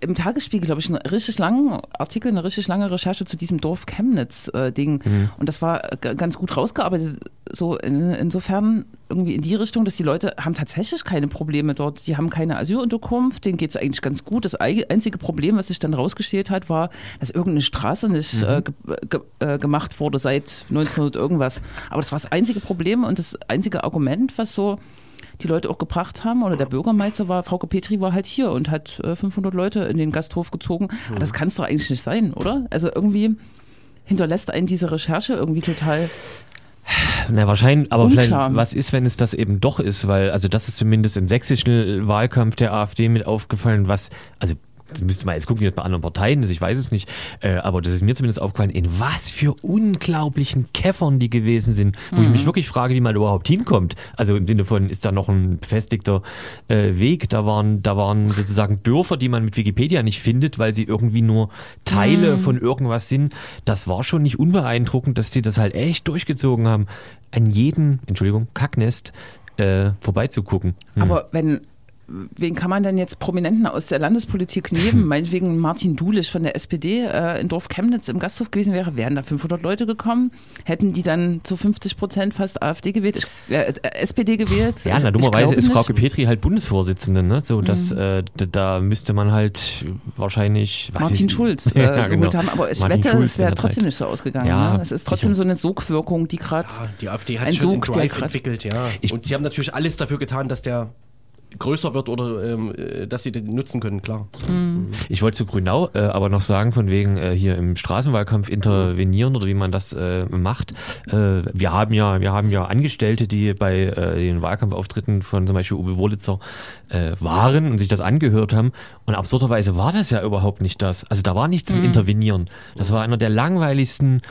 im Tagesspiegel, glaube ich, einen richtig langen Artikel, eine richtig lange Recherche zu diesem Dorf Chemnitz-Ding. Und das war äh, ganz gut rausgearbeitet. So in, insofern irgendwie in die Richtung, dass die Leute haben tatsächlich keine Probleme dort. Die haben keine Asylunterkunft, denen geht es eigentlich ganz gut. Das ei- einzige Problem, was sich dann rausgestellt hat, war, dass irgendeine Straße nicht äh, ge ge äh, gemacht wurde seit 1900 irgendwas. Aber das war das einzige Problem und das einzige Argument, was so die Leute auch gebracht haben, oder der Bürgermeister war, Frau Petri war halt hier und hat äh, 500 Leute in den Gasthof gezogen. Aber Das kann es doch eigentlich nicht sein, oder? Also irgendwie hinterlässt einen diese Recherche irgendwie total. Na, wahrscheinlich, aber Unklar. vielleicht, was ist, wenn es das eben doch ist? Weil, also, das ist zumindest im sächsischen Wahlkampf der AfD mit aufgefallen, was, also, das müsste man jetzt gucken, das bei anderen Parteien ist, ich weiß es nicht, äh, aber das ist mir zumindest aufgefallen, in was für unglaublichen Käffern die gewesen sind, wo ich mich wirklich frage, wie man überhaupt hinkommt. Also im Sinne von, ist da noch ein befestigter äh, Weg? Da waren, da waren sozusagen Dörfer, die man mit Wikipedia nicht findet, weil sie irgendwie nur Teile von irgendwas sind. Das war schon nicht unbeeindruckend, dass die das halt echt durchgezogen haben, an jedem, Entschuldigung, Kacknest äh, vorbeizugucken. Hm. Aber wenn. Wen kann man denn jetzt Prominenten aus der Landespolitik nehmen? (laughs) Meinetwegen Martin Dulisch von der SPD äh, in Dorf Chemnitz im Gasthof gewesen wäre, wären da 500 Leute gekommen? Hätten die dann zu 50 Prozent fast AfD gewählt, ich, äh, äh, SPD gewählt? Ja, na dummerweise ist Frau. Mhm. Petri halt Bundesvorsitzende, ne? So, dass äh, d- da müsste man halt wahrscheinlich was Martin ist- Schulz (laughs) äh, Ja, genau. geholt haben, aber ich Martin wette, Schulz es wäre trotzdem nicht so ausgegangen. Ja, ne? Es ist trotzdem sicher. so eine Sogwirkung, die gerade Ja, die AfD hat Ein schon einen Sog, entwickelt, ja. Ich- und sie haben natürlich alles dafür getan, dass der größer wird oder ähm, äh, dass sie den nutzen können, klar. Ich wollte zu Grünau äh, aber noch sagen, von wegen äh, hier im Straßenwahlkampf intervenieren oder wie man das äh, macht. Äh, wir haben ja, wir haben ja Angestellte, die bei äh, den Wahlkampfauftritten von zum Beispiel Uwe Wurlitzer äh, waren und sich das angehört haben. Und absurderweise war das ja überhaupt nicht das. Also da war nichts zum Intervenieren. Das war einer der langweiligsten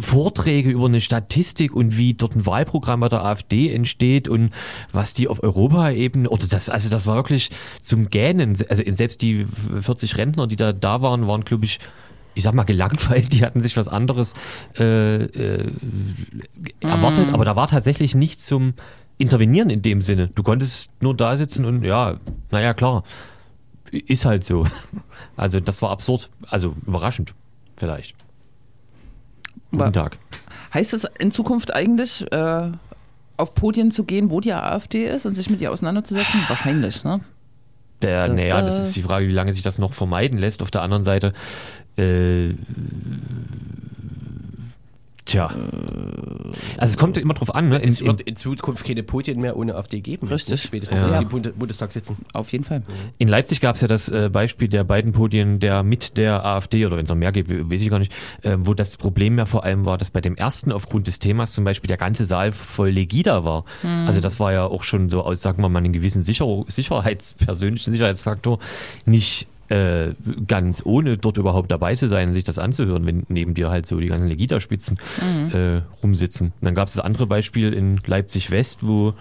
Vorträge über eine Statistik und wie dort ein Wahlprogramm bei der AfD entsteht und was die auf Europaebene oder das also das war wirklich zum Gähnen. Also selbst die 40 Rentner die da da waren waren glaube ich ich sag mal gelangweilt. Die hatten sich was anderes äh, äh, erwartet. Aber da war tatsächlich nichts zum intervenieren in dem Sinne. Du konntest nur da sitzen und ja naja klar ist halt so. (laughs) Also das war absurd. Also überraschend vielleicht Guten Tag. Heißt es in Zukunft eigentlich, äh, auf Podien zu gehen, wo die AfD ist und sich mit ihr auseinanderzusetzen? Wahrscheinlich, ne? Der, naja, da- das ist die Frage, wie lange sich das noch vermeiden lässt. Auf der anderen Seite, äh, tja. Also es kommt immer drauf an, ne? In, Es wird in Zukunft keine Podien mehr ohne AfD geben. Richtig. Spätestens Ja. wenn sie im Bund Bundestag sitzen. Auf jeden Fall. in Leipzig gab es ja das äh, Beispiel der beiden Podien der mit der AfD, oder wenn es noch mehr gibt, we- weiß ich gar nicht, äh, wo das Problem ja vor allem war, dass bei dem ersten aufgrund des Themas zum Beispiel der ganze Saal voll Legida war. Also das war ja auch schon so aus, sagen wir mal, einen gewissen Sicher Sicherheits, persönlichen Sicherheitsfaktor nicht äh, ganz ohne dort überhaupt dabei zu sein sich das anzuhören, wenn neben dir halt so die ganzen Legida-Spitzen äh, rumsitzen. Und dann gab es das andere Beispiel in Leipzig West, wo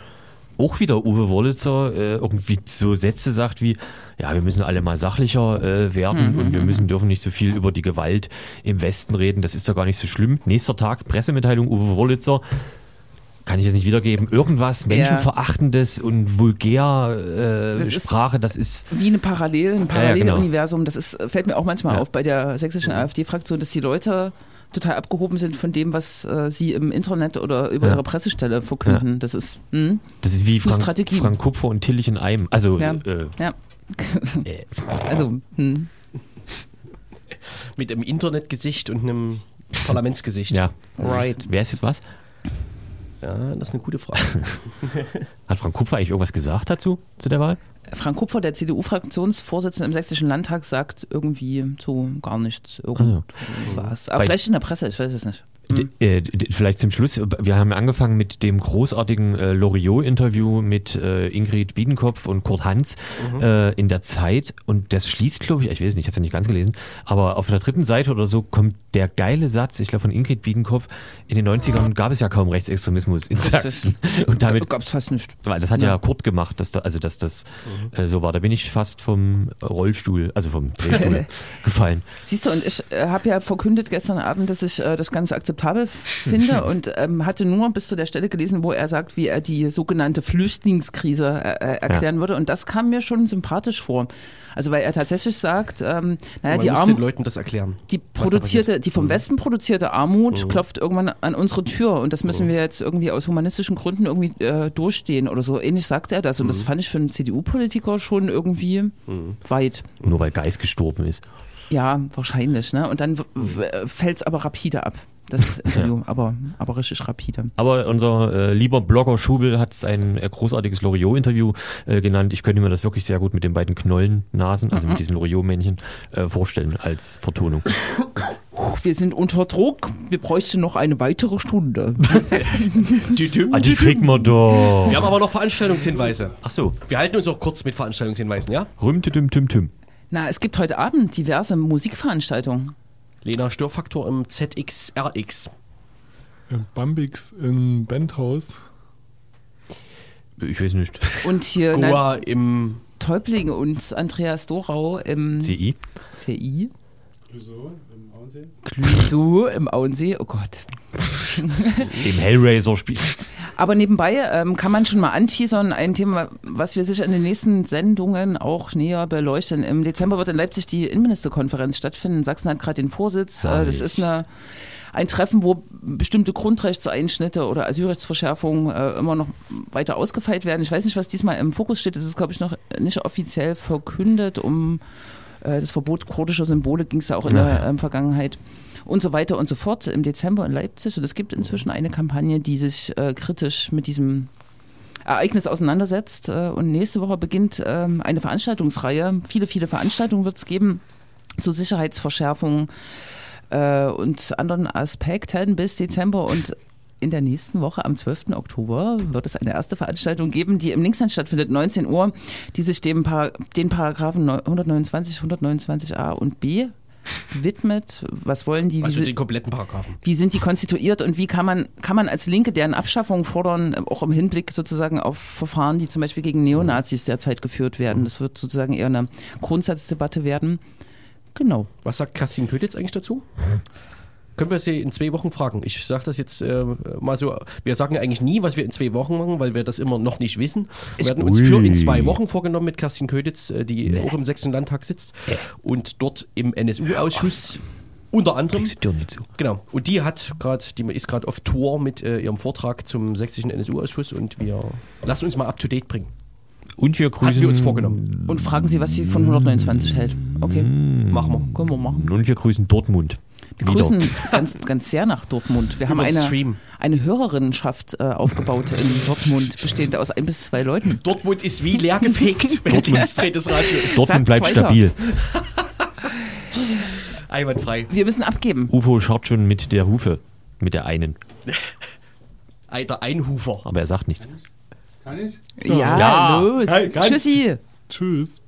auch wieder Uwe Wollitzer äh, irgendwie so Sätze sagt wie, ja, wir müssen alle mal sachlicher äh, werden und wir müssen dürfen nicht so viel über die Gewalt im Westen reden, das ist doch gar nicht so schlimm. Nächster Tag, Pressemitteilung, Uwe Wollitzer, kann ich jetzt nicht wiedergeben, irgendwas Menschenverachtendes und vulgär äh, Das ist- Sprache, das ist Wie eine Parallel, ein ja, Paralleluniversum. Das ist, fällt mir auch manchmal Ja. auf bei der sächsischen AfD-Fraktion, dass die Leute total abgehoben sind von dem, was äh, sie im Internet oder über Ja. ihre Pressestelle verkünden. Das ist, hm, das ist wie Eine Frank, Strategie. Frank Kupfer und Tillich in einem. Also Ja. äh, ja. äh, (laughs) Also, hm. Mit einem Internetgesicht und einem Parlamentsgesicht. ja. right. Wer ist jetzt was? Ja, das ist eine gute Frage. (laughs) Hat Frank Kupfer eigentlich irgendwas gesagt dazu, zu der Wahl? Frank Kupfer, der CDU-Fraktionsvorsitzende im Sächsischen Landtag, sagt irgendwie so gar nichts. Irgendwas. Aber Bei- vielleicht in der Presse, ich weiß es nicht. D äh, vielleicht zum Schluss, wir haben angefangen mit dem großartigen äh, Loriot-Interview mit äh, Ingrid Biedenkopf und Kurt Hans äh, in der Zeit und das schließt, glaube ich, ich weiß nicht, ich habe es ja nicht ganz gelesen, aber auf der dritten Seite oder so kommt der geile Satz, ich glaube von Ingrid Biedenkopf, in den 90ern gab es ja kaum Rechtsextremismus in Sachsen (laughs) und damit Gab es fast nicht. weil das hat ja, Ja. Kurt gemacht, dass da, also dass das äh, so war. Da bin ich fast vom Rollstuhl, also vom (laughs) Drehstuhl gefallen. Siehst du, und ich habe ja verkündet gestern Abend, dass ich das ganz akzeptabel finde (laughs) und ähm, hatte nur bis zu der Stelle gelesen, wo er sagt, wie er die sogenannte Flüchtlingskrise äh, äh, erklären würde. Und das kam mir schon sympathisch vor. Also weil er tatsächlich sagt, ähm, naja, die, muss Arm, den Leuten das erklären. die produzierte, die vom Westen produzierte Armut klopft irgendwann an unsere Tür und das müssen wir jetzt irgendwie aus humanistischen Gründen irgendwie äh, durchstehen oder so. Ähnlich sagt er das und das fand ich für einen CDU-Politiker schon irgendwie weit. Nur weil Geist gestorben ist. Ja, wahrscheinlich. Ne? Und dann fällt es aber rapide ab, das Interview. Aber, aber richtig rapide. Aber unser äh, lieber Blogger Schubel hat es ein äh, großartiges Loriot-Interview äh, genannt. Ich könnte mir das wirklich sehr gut mit den beiden Knollennasen, also mit diesen Loriot-Männchen, äh, vorstellen als Vertonung. Wir sind unter Druck. Wir bräuchten noch eine weitere Stunde. (laughs) Ah, die kriegt man doch. Wir haben aber noch Veranstaltungshinweise. Ach so. Wir halten uns auch kurz mit Veranstaltungshinweisen, ja? Rüm, tüm, tüm, tüm. Na, es gibt heute Abend diverse Musikveranstaltungen. Lena Störfaktor im ZXRX. Bambix im Bandhaus. Ich weiß nicht. Und hier Goa im Täubling und Andreas Dorau im CI. CI. Wieso? Auensee? Clueso im Auensee. Oh Gott. (laughs) Im Hellraiser-Spiel. Aber nebenbei ähm, kann man schon mal anteasern, ein Thema, was wir sicher in den nächsten Sendungen auch näher beleuchten. Im Dezember wird in Leipzig die Innenministerkonferenz stattfinden. Sachsen hat gerade den Vorsitz. Äh, das ist eine, ein Treffen, wo bestimmte Grundrechtseinschnitte oder Asylrechtsverschärfungen äh, immer noch weiter ausgefeilt werden. Ich weiß nicht, was diesmal im Fokus steht. Das ist, glaube ich, noch nicht offiziell verkündet. Um äh, das Verbot kurdischer Symbole ging es ja auch in der ähm, Vergangenheit und so weiter und so fort im Dezember in Leipzig. Und es gibt inzwischen eine Kampagne, die sich äh, kritisch mit diesem Ereignis auseinandersetzt. Äh, Und nächste Woche beginnt ähm, eine Veranstaltungsreihe. Viele, viele Veranstaltungen wird es geben zur Sicherheitsverschärfung äh, und anderen Aspekten bis Dezember. Und in der nächsten Woche, am 12. Oktober, wird es eine erste Veranstaltung geben, die im Linksland stattfindet, 19 Uhr, die sich dem Par den Paragraphen 129, 129a und b widmet. Was wollen die? Wie Also den kompletten Paragraphen. wie sind die konstituiert und wie kann man, kann man als Linke deren Abschaffung fordern, auch im Hinblick sozusagen auf Verfahren, die zum Beispiel gegen Neonazis derzeit geführt werden. Das wird sozusagen eher eine Grundsatzdebatte werden. Genau. Was sagt Kerstin Köditz eigentlich dazu? Können wir sie in zwei Wochen fragen? Ich sage das jetzt äh, mal so. Wir sagen eigentlich nie, was wir in zwei Wochen machen, weil wir das immer noch nicht wissen. Wir hatten uns für in zwei Wochen vorgenommen mit Kerstin Köditz, äh, die auch im Sächsischen Landtag sitzt und dort im NSU-Ausschuss unter anderem. Dir nicht so. Genau. Und die hat gerade, die ist gerade auf Tour mit äh, ihrem Vortrag zum Sächsischen NSU-Ausschuss und wir lassen uns mal up to date bringen. Und wir grüßen. Hatten wir uns vorgenommen. Und fragen Sie, was sie von 129 hält. Okay, Machen wir. können wir machen. Und wir grüßen Dortmund. Wir grüßen ganz, ganz sehr nach Dortmund. Wir haben eine, Stream. eine Hörerinnenschaft äh, aufgebaut in Dortmund, bestehend aus ein bis zwei Leuten. Dortmund ist wie leer gefegt, (laughs) wenn jetzt dreht das Radio. Dortmund bleibt Zweiter. stabil. (laughs) Einwandfrei. Wir müssen abgeben. UFO schaut schon mit der Hufe. Mit der einen. (laughs) Alter Einhufer. Aber er sagt nichts. Kann ich? Ja, Ja. los. Hey. Tschüssi. Tschüss.